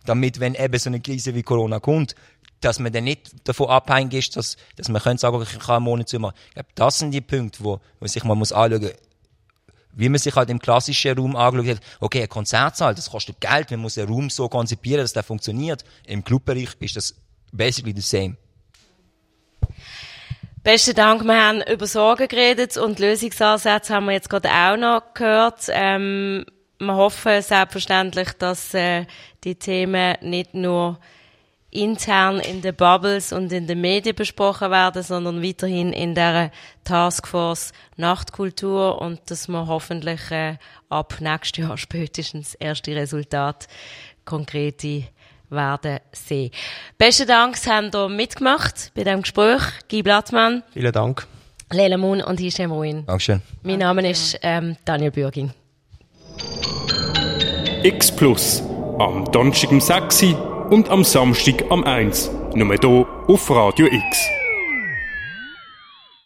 damit, wenn eben so eine Krise wie Corona kommt, dass man dann nicht davon abhängig ist, dass, dass man könnte sagen, ich kann einen Monat zu machen. Ich glaube, das sind die Punkte, wo man sich mal muss anschauen muss, wie man sich halt im klassischen Raum anschaut hat, okay, ein Konzertsaal, das kostet Geld, man muss einen Raum so konzipieren, dass der funktioniert. Im Clubbereich ist das basically the same. Besten Dank, wir haben über Sorgen geredet und Lösungsansätze haben wir jetzt gerade auch noch gehört. Ähm, wir hoffen selbstverständlich, dass äh, die Themen nicht nur intern in den Bubbles und in den Medien besprochen werden, sondern weiterhin in der Taskforce Nachtkultur und dass wir hoffentlich äh, ab nächstes Jahr spätestens erste Resultate, konkrete werden sehen. Besten Dank, Sie haben hier mitgemacht bei diesem Gespräch. Guy Blattmann. Vielen Dank. Leila Moon und Hisham Ruin. Dankeschön. Mein Name ist ähm, Daniel Bürgin. X Plus. Am Donnerstag um 6 und am Samstag am 1. Nur hier auf Radio X.